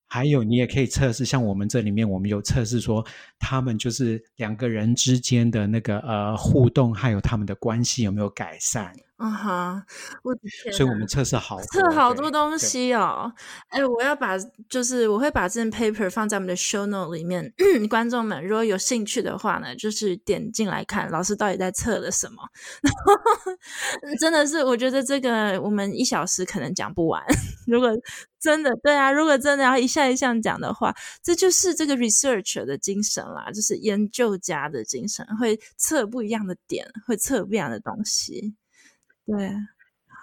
还有你也可以测试，像我们这里面，我们有测试说，他们就是两个人之间的那个呃互动，还有他们的关系有没有改善。啊哈！我的天，所以我们测试好测好多东西哦。哎，我要把就是我会把这件 paper 放在我们的 show note 里面，*coughs* 观众们如果有兴趣的话呢，就是点进来看老师到底在测了什么。*laughs* 真的是，我觉得这个我们一小时可能讲不完。*laughs* 如果真的对啊，如果真的要一项一项讲的话，这就是这个 researcher 的精神啦，就是研究家的精神，会测不一样的点，会测不一样的东西。对，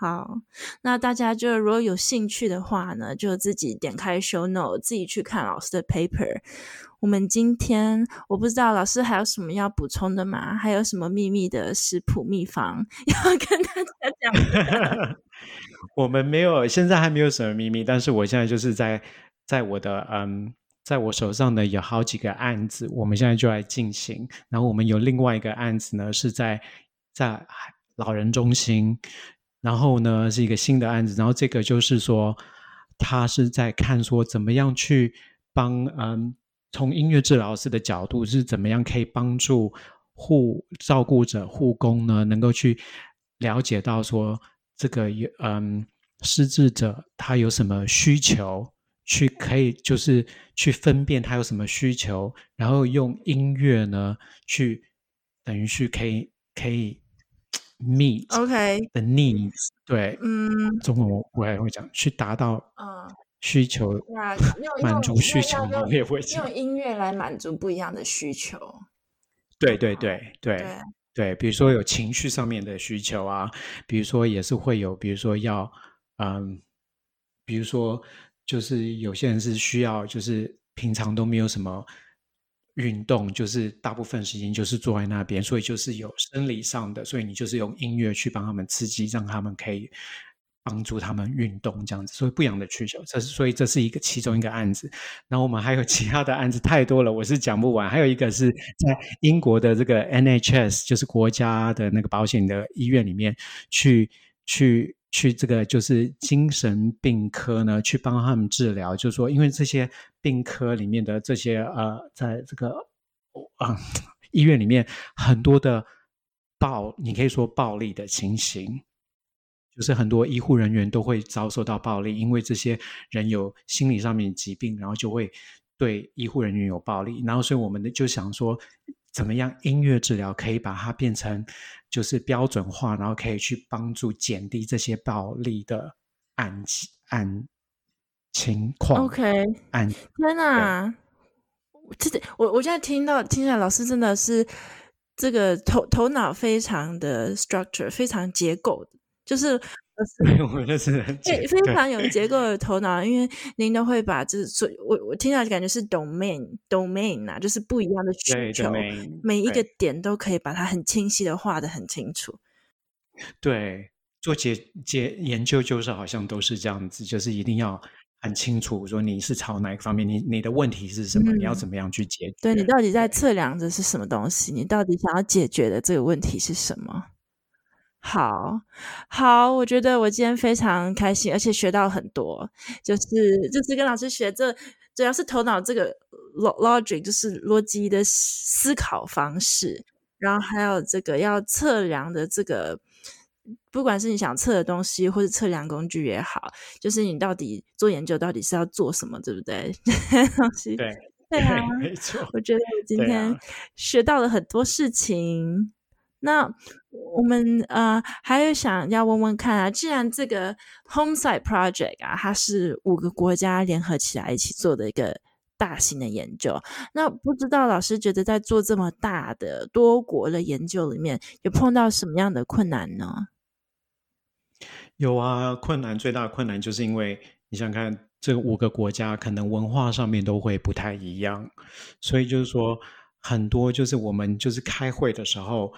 好，那大家就如果有兴趣的话呢，就自己点开 show note，自己去看老师的 paper。我们今天我不知道老师还有什么要补充的吗？还有什么秘密的食谱秘方 *laughs* 要跟大家讲？*laughs* 我们没有，现在还没有什么秘密，但是我现在就是在在我的嗯，在我手上呢有好几个案子，我们现在就来进行。然后我们有另外一个案子呢是在在。老人中心，然后呢是一个新的案子，然后这个就是说，他是在看说怎么样去帮嗯，从音乐治疗师的角度是怎么样可以帮助护照顾者护工呢，能够去了解到说这个有嗯失智者他有什么需求，去可以就是去分辨他有什么需求，然后用音乐呢去等于去可以可以。Meet OK the needs 对，嗯，中文我我也会讲，去达到需求，满足需求，我也会讲用音乐来满足不一样的需求。对对对对。对，比如说有情绪上面的需求啊，比如说也是会有，比如说要嗯，比如说就是有些人是需要，就是平常都没有什么运动，就是大部分时间就是坐在那边，所以就是有生理上的，所以你就是用音乐去帮他们刺激，让他们可以帮助他们运动这样子。所以不一样的需求，这是所以这是一个其中一个案子。然后我们还有其他的案子太多了，我是讲不完。还有一个是在英国的这个 NHS，就是国家的那个保险的医院里面去去。去这个就是精神病科呢，去帮他们治疗。就是说，因为这些病科里面的这些呃，在这个啊、呃、*laughs* 医院里面很多的暴，你可以说暴力的情形，就是很多医护人员都会遭受到暴力，因为这些人有心理上面疾病，然后就会对医护人员有暴力。然后，所以我们就想说。怎么样？音乐治疗可以把它变成就是标准化，然后可以去帮助减低这些暴力的案案情况。OK，案天哪！这我我现在听到听起来，老师真的是这个头头脑非常的 structure，非常结构，就是。*laughs* 我就是对非常有结构的头脑，因为您都会把这所我我听到感觉是 domain domain 啊，就是不一样的需求，每一个点都可以把它很清晰的画的很清楚。对，做解解研究就是好像都是这样子，就是一定要很清楚，说你是朝哪一个方面，你你的问题是什么，嗯、你要怎么样去解决？对，你到底在测量的是什么东西？你到底想要解决的这个问题是什么？好好，我觉得我今天非常开心，而且学到很多。就是就是跟老师学这，主要是头脑这个 logic，就是逻辑的思考方式，然后还有这个要测量的这个，不管是你想测的东西，或者测量工具也好，就是你到底做研究到底是要做什么，对不对？*laughs* 东西对对啊，*laughs* 没错。我觉得我今天学到了很多事情。那我们呃还有想要问问看啊，既然这个 Homesite Project 啊，它是五个国家联合起来一起做的一个大型的研究，那不知道老师觉得在做这么大的多国的研究里面，有碰到什么样的困难呢？有啊，困难最大的困难就是因为你想看这五个国家可能文化上面都会不太一样，所以就是说很多就是我们就是开会的时候。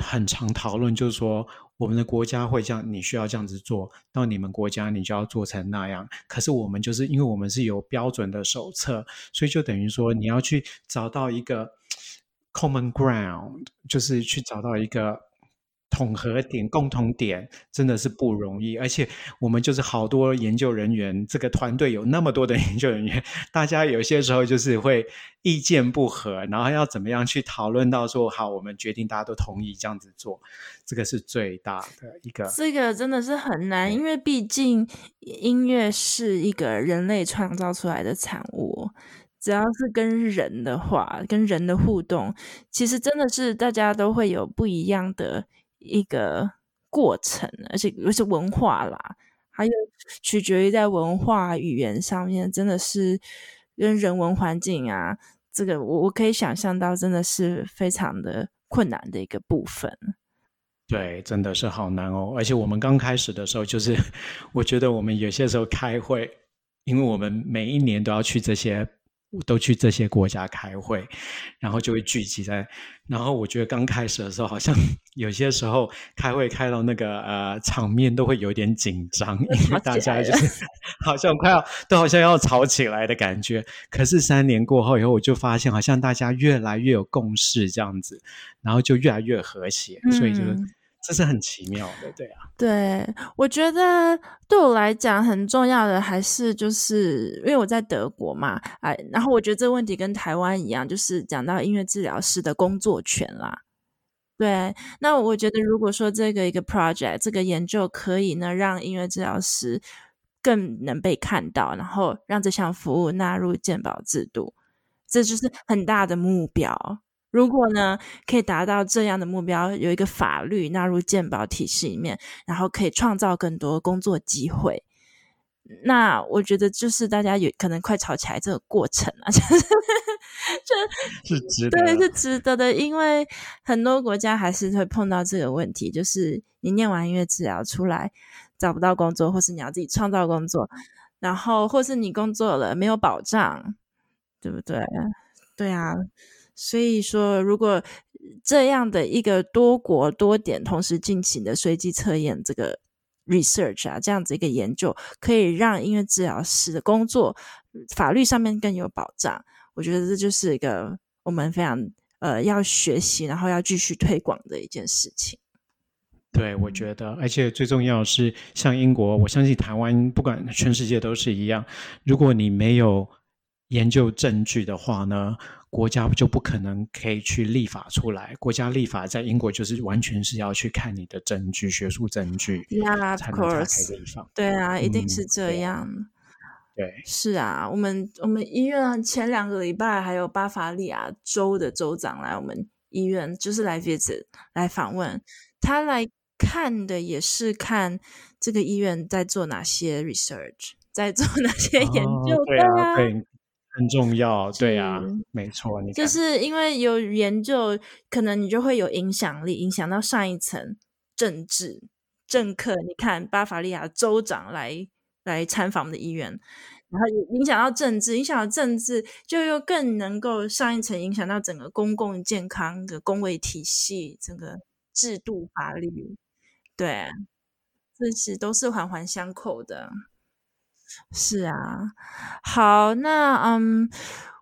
很常讨论，就是说我们的国家会这样，你需要这样子做，到你们国家你就要做成那样。可是我们就是因为我们是有标准的手册，所以就等于说你要去找到一个 common ground，就是去找到一个。统合点、共同点真的是不容易，而且我们就是好多研究人员，这个团队有那么多的研究人员，大家有些时候就是会意见不合，然后要怎么样去讨论到说好，我们决定大家都同意这样子做，这个是最大的一个。这个真的是很难，因为毕竟音乐是一个人类创造出来的产物，只要是跟人的话，跟人的互动，其实真的是大家都会有不一样的。一个过程，而且又是文化啦，还有取决于在文化语言上面，真的是跟人文环境啊，这个我我可以想象到，真的是非常的困难的一个部分。对，真的是好难哦。而且我们刚开始的时候，就是 *laughs* 我觉得我们有些时候开会，因为我们每一年都要去这些。都去这些国家开会，然后就会聚集在。然后我觉得刚开始的时候，好像有些时候开会开到那个呃场面都会有点紧张，因为大家就是好像快要都好像要吵起来的感觉。可是三年过后以后，我就发现好像大家越来越有共识这样子，然后就越来越和谐，嗯、所以就是。这是很奇妙的，对啊。对，我觉得对我来讲很重要的还是就是因为我在德国嘛，哎，然后我觉得这个问题跟台湾一样，就是讲到音乐治疗师的工作权啦。对，那我觉得如果说这个一个 project 这个研究可以呢，让音乐治疗师更能被看到，然后让这项服务纳入健保制度，这就是很大的目标。如果呢，可以达到这样的目标，有一个法律纳入健保体系里面，然后可以创造更多工作机会，那我觉得就是大家有可能快吵起来这个过程啊，*laughs* 就是就是值得，对，是值得的，因为很多国家还是会碰到这个问题，就是你念完音乐治疗出来找不到工作，或是你要自己创造工作，然后或是你工作了没有保障，对不对？对啊，所以说如果这样的一个多国多点同时进行的随机测验，这个 research 啊，这样子一个研究，可以让音乐治疗师的工作法律上面更有保障。我觉得这就是一个我们非常呃要学习，然后要继续推广的一件事情。对，我觉得，而且最重要是，像英国，我相信台湾，不管全世界都是一样。如果你没有研究证据的话呢，国家就不可能可以去立法出来。国家立法在英国就是完全是要去看你的证据、学术证据，Yeah, of course. 对啊，一定是这样。嗯、对，对是啊，我们我们医院前两个礼拜还有巴伐利亚州的州长来我们医院，就是来 visit 来访问，他来。看的也是看这个医院在做哪些 research，在做哪些 *laughs* 研究，哦、对啊，对，很重要，对啊，没错，你就是因为有研究，可能你就会有影响力，影响到上一层政治政客。你看巴伐利亚州长来来参访我们的医院，然后影响到政治，影响到政治，就又更能够上一层影响到整个公共健康的公卫体系，整个制度法律。对，这是都是环环相扣的。是啊，好，那嗯，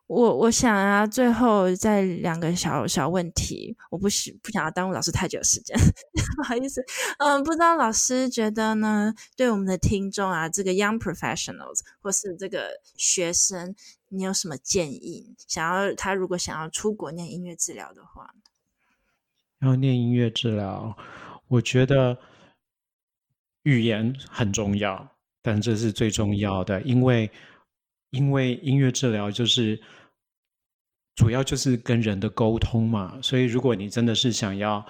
我我想啊，最后再两个小小问题，我不是不想要耽误老师太久时间，*laughs* 不好意思。嗯，不知道老师觉得呢？对我们的听众啊，这个 young professionals 或是这个学生，你有什么建议？想要他如果想要出国念音乐治疗的话，要念音乐治疗。我觉得语言很重要，但这是最重要的，因为因为音乐治疗就是主要就是跟人的沟通嘛，所以如果你真的是想要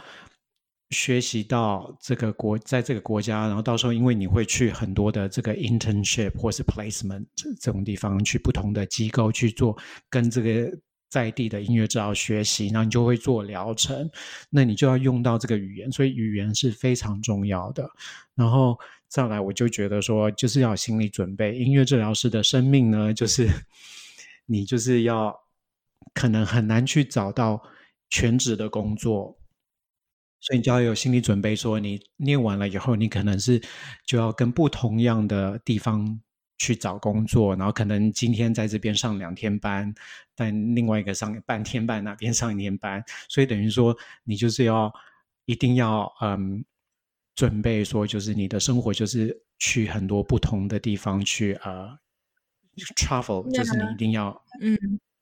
学习到这个国，在这个国家，然后到时候因为你会去很多的这个 internship 或是 placement 这种地方，去不同的机构去做跟这个。在地的音乐治疗学习，然后你就会做疗程，那你就要用到这个语言，所以语言是非常重要的。然后再来，我就觉得说，就是要心理准备。音乐治疗师的生命呢，就是 *laughs* 你就是要可能很难去找到全职的工作，所以你就要有心理准备，说你念完了以后，你可能是就要跟不同样的地方。去找工作，然后可能今天在这边上两天班，但另外一个上半天班，那边上一天班，所以等于说你就是要一定要嗯准备说，就是你的生活就是去很多不同的地方去呃 travel，就是你一定要嗯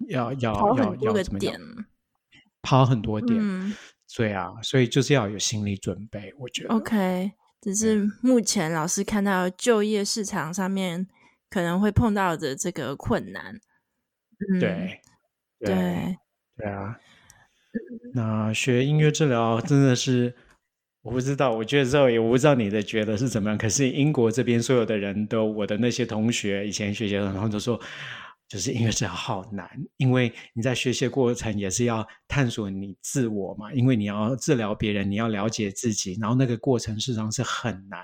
要要要要怎么样跑很多点，嗯，对啊，所以就是要有心理准备，我觉得。OK，只是目前老师看到就业市场上面。可能会碰到的这个困难，嗯，对，对，对啊。那学音乐治疗真的是，我不知道，我觉得这也不知道你的觉得是怎么样。可是英国这边所有的人都，我的那些同学以前学习的，然后都说，就是音乐治疗好难，因为你在学习过程也是要探索你自我嘛，因为你要治疗别人，你要了解自己，然后那个过程实际上是很难。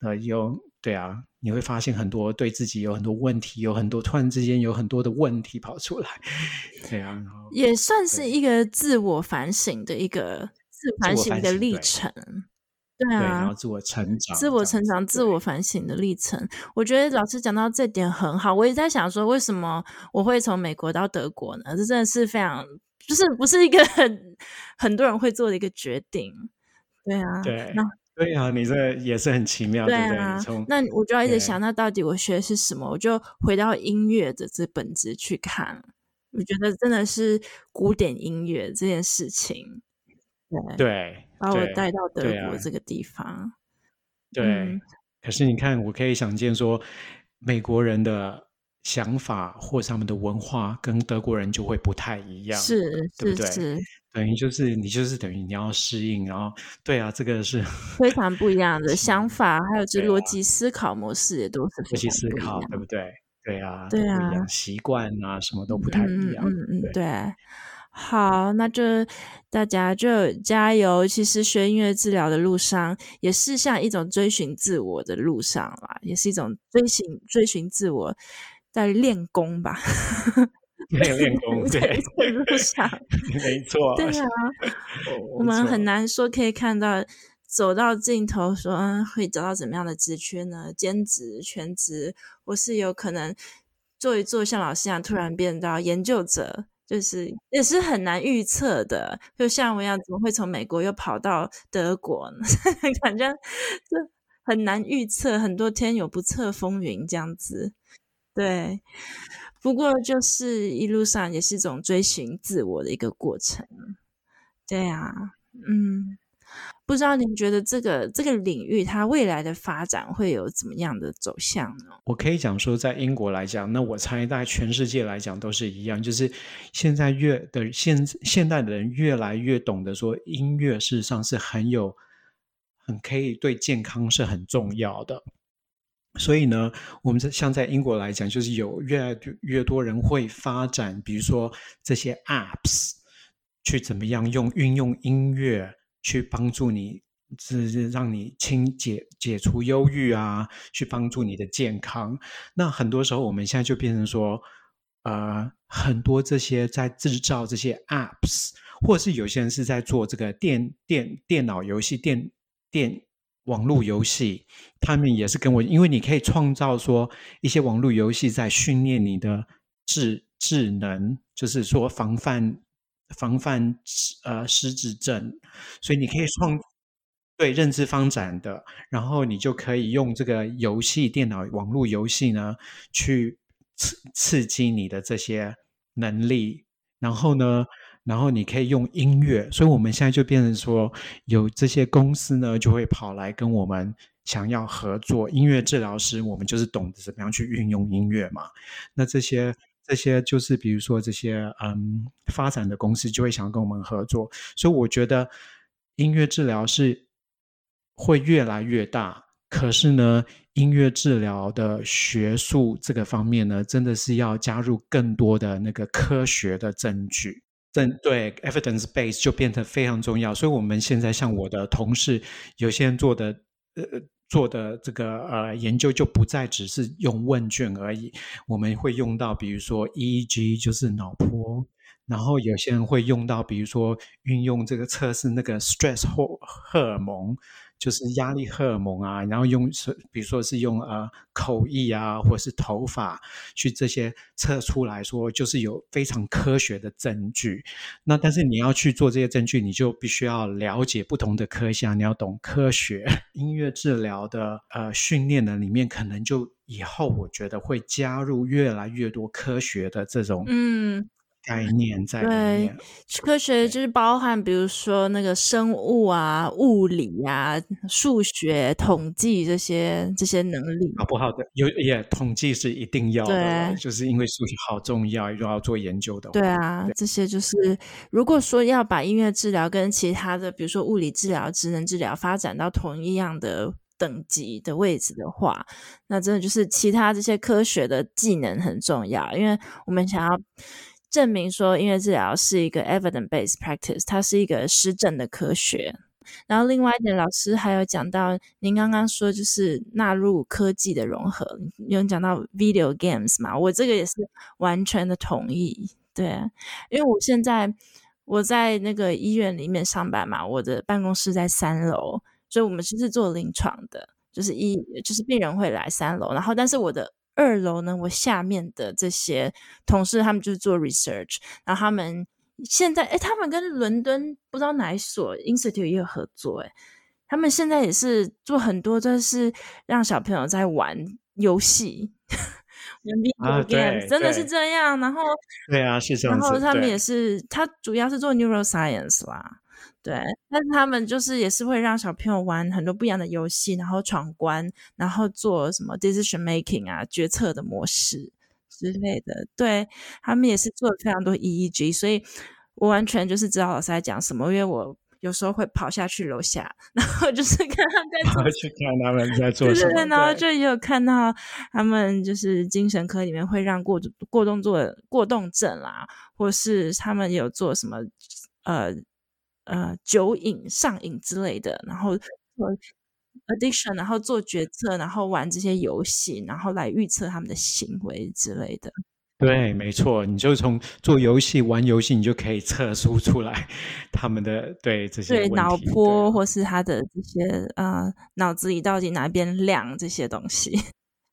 呃，有对啊。你会发现很多对自己有很多问题，有很多突然之间有很多的问题跑出来，对啊，也算是一个自我反省的一个自反省的历程，对，啊，对，然后自我成长、自我成长、自我反省的历程。我觉得老师讲到这点很好，我也在想说，为什么我会从美国到德国呢？这真的是非常，就是不是一个很很多人会做的一个决定，对啊，对，那。对啊，你这也是很奇妙，对啊。对那我就要一直想，那到底我学的是什么？我就回到音乐的这本质去看。我觉得真的是古典音乐这件事情，对，对把我带到德国这个地方。对，对嗯、可是你看，我可以想见说，美国人的想法或他们的文化跟德国人就会不太一样，是，对不对？是。等于就是你就是等于你要适应，然后对啊，这个是非常不一样的想法，还有这逻辑思考模式也都是逻辑思考，对不对？对啊，对啊，习惯啊，什么都不太一样。嗯嗯嗯，对。好，那就大家就加油。其实学音乐治疗的路上，也是像一种追寻自我的路上啦，也是一种追寻追寻自我在练功吧。*laughs* 练练功在路上，*laughs* 没错，对啊，我们很难说可以看到走到尽头说会找到怎么样的职缺呢？兼职、全职，或是有可能做一做像老师一样突然变到研究者，就是也是很难预测的。就像我一样，怎么会从美国又跑到德国呢？感觉这很难预测，很多天有不测风云这样子，对。不过，就是一路上也是一种追寻自我的一个过程，对啊，嗯，不知道您觉得这个这个领域它未来的发展会有怎么样的走向呢？我可以讲说，在英国来讲，那我猜在全世界来讲都是一样，就是现在越的现现代的人越来越懂得说，音乐事实上是很有很可以对健康是很重要的。所以呢，我们像在英国来讲，就是有越来越多人会发展，比如说这些 apps，去怎么样用运用音乐去帮助你，是让你清解解除忧郁啊，去帮助你的健康。那很多时候我们现在就变成说，呃，很多这些在制造这些 apps，或者是有些人是在做这个电电电脑游戏电电。网络游戏，他们也是跟我，因为你可以创造说一些网络游戏在训练你的智智能，就是说防范防范呃失智症，所以你可以创对认知发展的，然后你就可以用这个游戏电脑网络游戏呢去刺刺激你的这些能力，然后呢。然后你可以用音乐，所以我们现在就变成说，有这些公司呢，就会跑来跟我们想要合作。音乐治疗师，我们就是懂得怎么样去运用音乐嘛。那这些这些就是比如说这些嗯发展的公司就会想跟我们合作。所以我觉得音乐治疗是会越来越大，可是呢，音乐治疗的学术这个方面呢，真的是要加入更多的那个科学的证据。证对，evidence base 就变得非常重要。所以，我们现在像我的同事，有些人做的呃做的这个呃研究，就不再只是用问卷而已。我们会用到，比如说 EEG，就是脑波。然后，有些人会用到，比如说运用这个测试那个 stress 荷荷尔蒙。就是压力荷尔蒙啊，然后用是，比如说是用呃口译啊，或者是头发去这些测出来说，就是有非常科学的证据。那但是你要去做这些证据，你就必须要了解不同的科项，你要懂科学。*laughs* 音乐治疗的呃训练呢，里面可能就以后我觉得会加入越来越多科学的这种嗯。概念在里面，对，科学就是包含，比如说那个生物啊、物理啊、数学、统计这些这些能力，好不好的？有也统计是一定要的，就是因为数学好重要，又要做研究的。对啊，对，这些就是如果说要把音乐治疗跟其他的，比如说物理治疗、职能治疗发展到同一样的等级的位置的话，那真的就是其他这些科学的技能很重要，因为我们想要。证明说音乐治疗是一个 evidence-based practice，它是一个实证的科学。然后另外一点，老师还有讲到，您刚刚说就是纳入科技的融合，有讲到 video games 嘛？我这个也是完全的同意。对，因为我现在我在那个医院里面上班嘛，我的办公室在三楼，所以我们就是做临床的，就是医就是病人会来三楼，然后但是我的。二楼呢，我下面的这些同事，他们就是做 research，然后他们现在，诶，他们跟伦敦不知道哪一所 institute 也有合作，诶，他们现在也是做很多，就是让小朋友在玩游戏，啊，对，真的是这样，然后，对啊，是这样，然后他们也是，他主要是做 neuroscience 啦。对，但是他们就是也是会让小朋友玩很多不一样的游戏，然后闯关，然后做什么 decision making 啊，决策的模式之类的。对，他们也是做了非常多 EEG，所以我完全就是知道老师在讲什么，因为我有时候会跑下去楼下，*laughs* 然后就是看他们在做，去看他们在做什么，然后就也有看到他们就是精神科里面会让过过动做过动症啦，或是他们有做什么呃。呃，酒瘾、上瘾之类的，然后做 addiction，然后做决策，然后玩这些游戏，然后来预测他们的行为之类的。对，没错，你就从做游戏、玩游戏，你就可以测出出来 *laughs* 他们的对这些对脑波，或是他的这些呃脑子里到底哪边亮这些东西。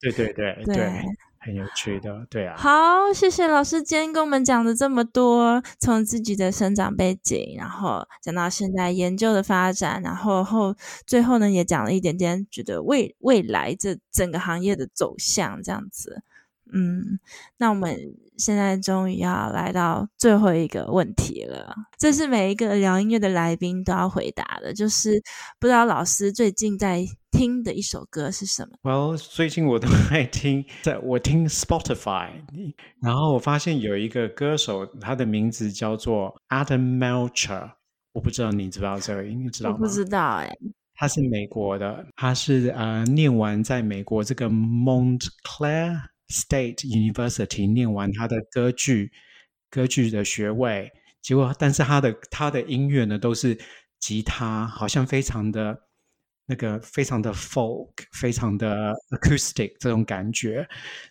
对对对 *laughs* 对。对很有趣的，对啊。好，谢谢老师今天跟我们讲了这么多，从自己的生长背景，然后讲到现在研究的发展，然后后最后呢也讲了一点点，觉得未未来这整个行业的走向这样子。嗯，那我们现在终于要来到最后一个问题了，这是每一个聊音乐的来宾都要回答的，就是不知道老师最近在听的一首歌是什么？Well，最近我都 *laughs* 爱听，在我听 Spotify，然后我发现有一个歌手，他的名字叫做 Adam Melcher，我不知道你知不知道这个，你知道吗？我不知道哎、欸，他是美国的，他是呃念完在美国这个 Montclair。State University 念完他的歌剧歌剧的学位，结果但是他的他的音乐呢都是吉他，好像非常的那个非常的 folk，非常的 acoustic 这种感觉。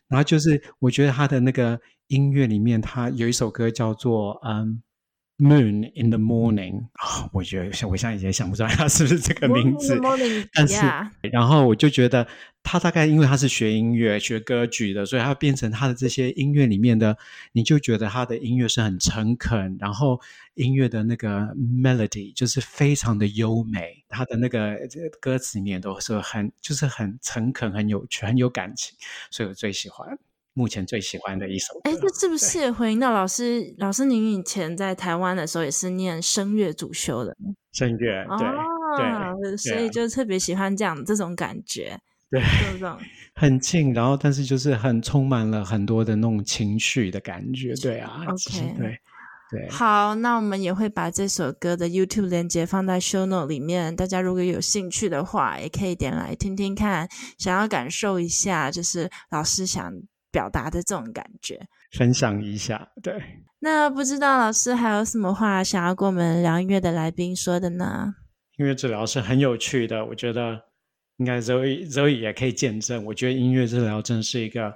然后就是我觉得他的那个音乐里面，他有一首歌叫做嗯。Moon in the morning，哦，我觉得我现在也想不出来他是不是这个名字，Moon in the morning, 但是，yeah. 然后我就觉得他大概因为他是学音乐、学歌剧的，所以他变成他的这些音乐里面的，你就觉得他的音乐是很诚恳，然后音乐的那个 melody 就是非常的优美，他的那个歌词里面都是很就是很诚恳、很有趣、很有感情，所以我最喜欢。目前最喜欢的一首歌，哎，这是不是也回应到老师？老师，您以前在台湾的时候也是念声乐主修的，声乐对、哦、对，所以就特别喜欢这样这种感觉，*laughs* 对，这种很近，然后但是就是很充满了很多的那种情绪的感觉，对啊，OK，对对。好，那我们也会把这首歌的 YouTube 链接放在 Show Note 里面，大家如果有兴趣的话，也可以点来听听看，想要感受一下，就是老师想。表达的这种感觉，分享一下。对，那不知道老师还有什么话想要跟我们聊音乐的来宾说的呢？音乐治疗是很有趣的，我觉得应该 Zoe Zoe 也可以见证。我觉得音乐治疗真是一个，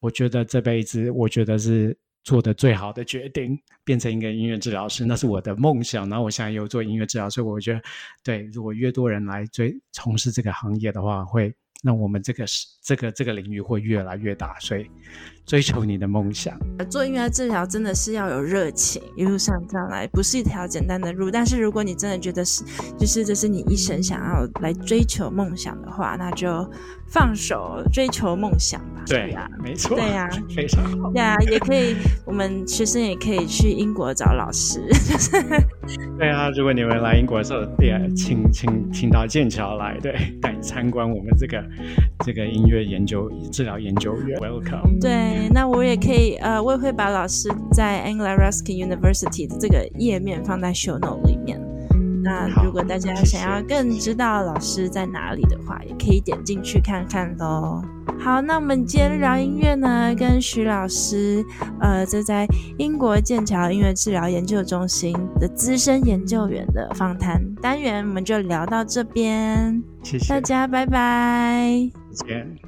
我觉得这辈子我觉得是做的最好的决定，变成一个音乐治疗师，那是我的梦想。然后我现在又做音乐治疗，所以我觉得，对，如果越多人来追从事这个行业的话，会。那我们这个是这个这个领域会越来越大，所以追求你的梦想。做音乐治疗真的是要有热情，一路上这样来不是一条简单的路。但是如果你真的觉得是，就是这是你一生想要来追求梦想的话，那就放手追求梦想吧。对呀，没错。对呀，非常好。对呀，也可以，我们学生也可以去英国找老师。对啊，如果你们来英国的时候，对啊，请请请到剑桥来，对，带你参观我们这个这个音乐研究治疗研究院。Welcome。对，那我也可以，呃，我也会把老师在 Anglia Ruskin University 的这个页面放在 Show Note 里面。那如果大家想要更知道老师在哪里的话，也可以点进去看看喽。好，那我们今天聊音乐呢，跟徐老师，呃，这在英国剑桥音乐治疗研究中心的资深研究员的访谈单元，我们就聊到这边。谢谢大家，拜拜。再见。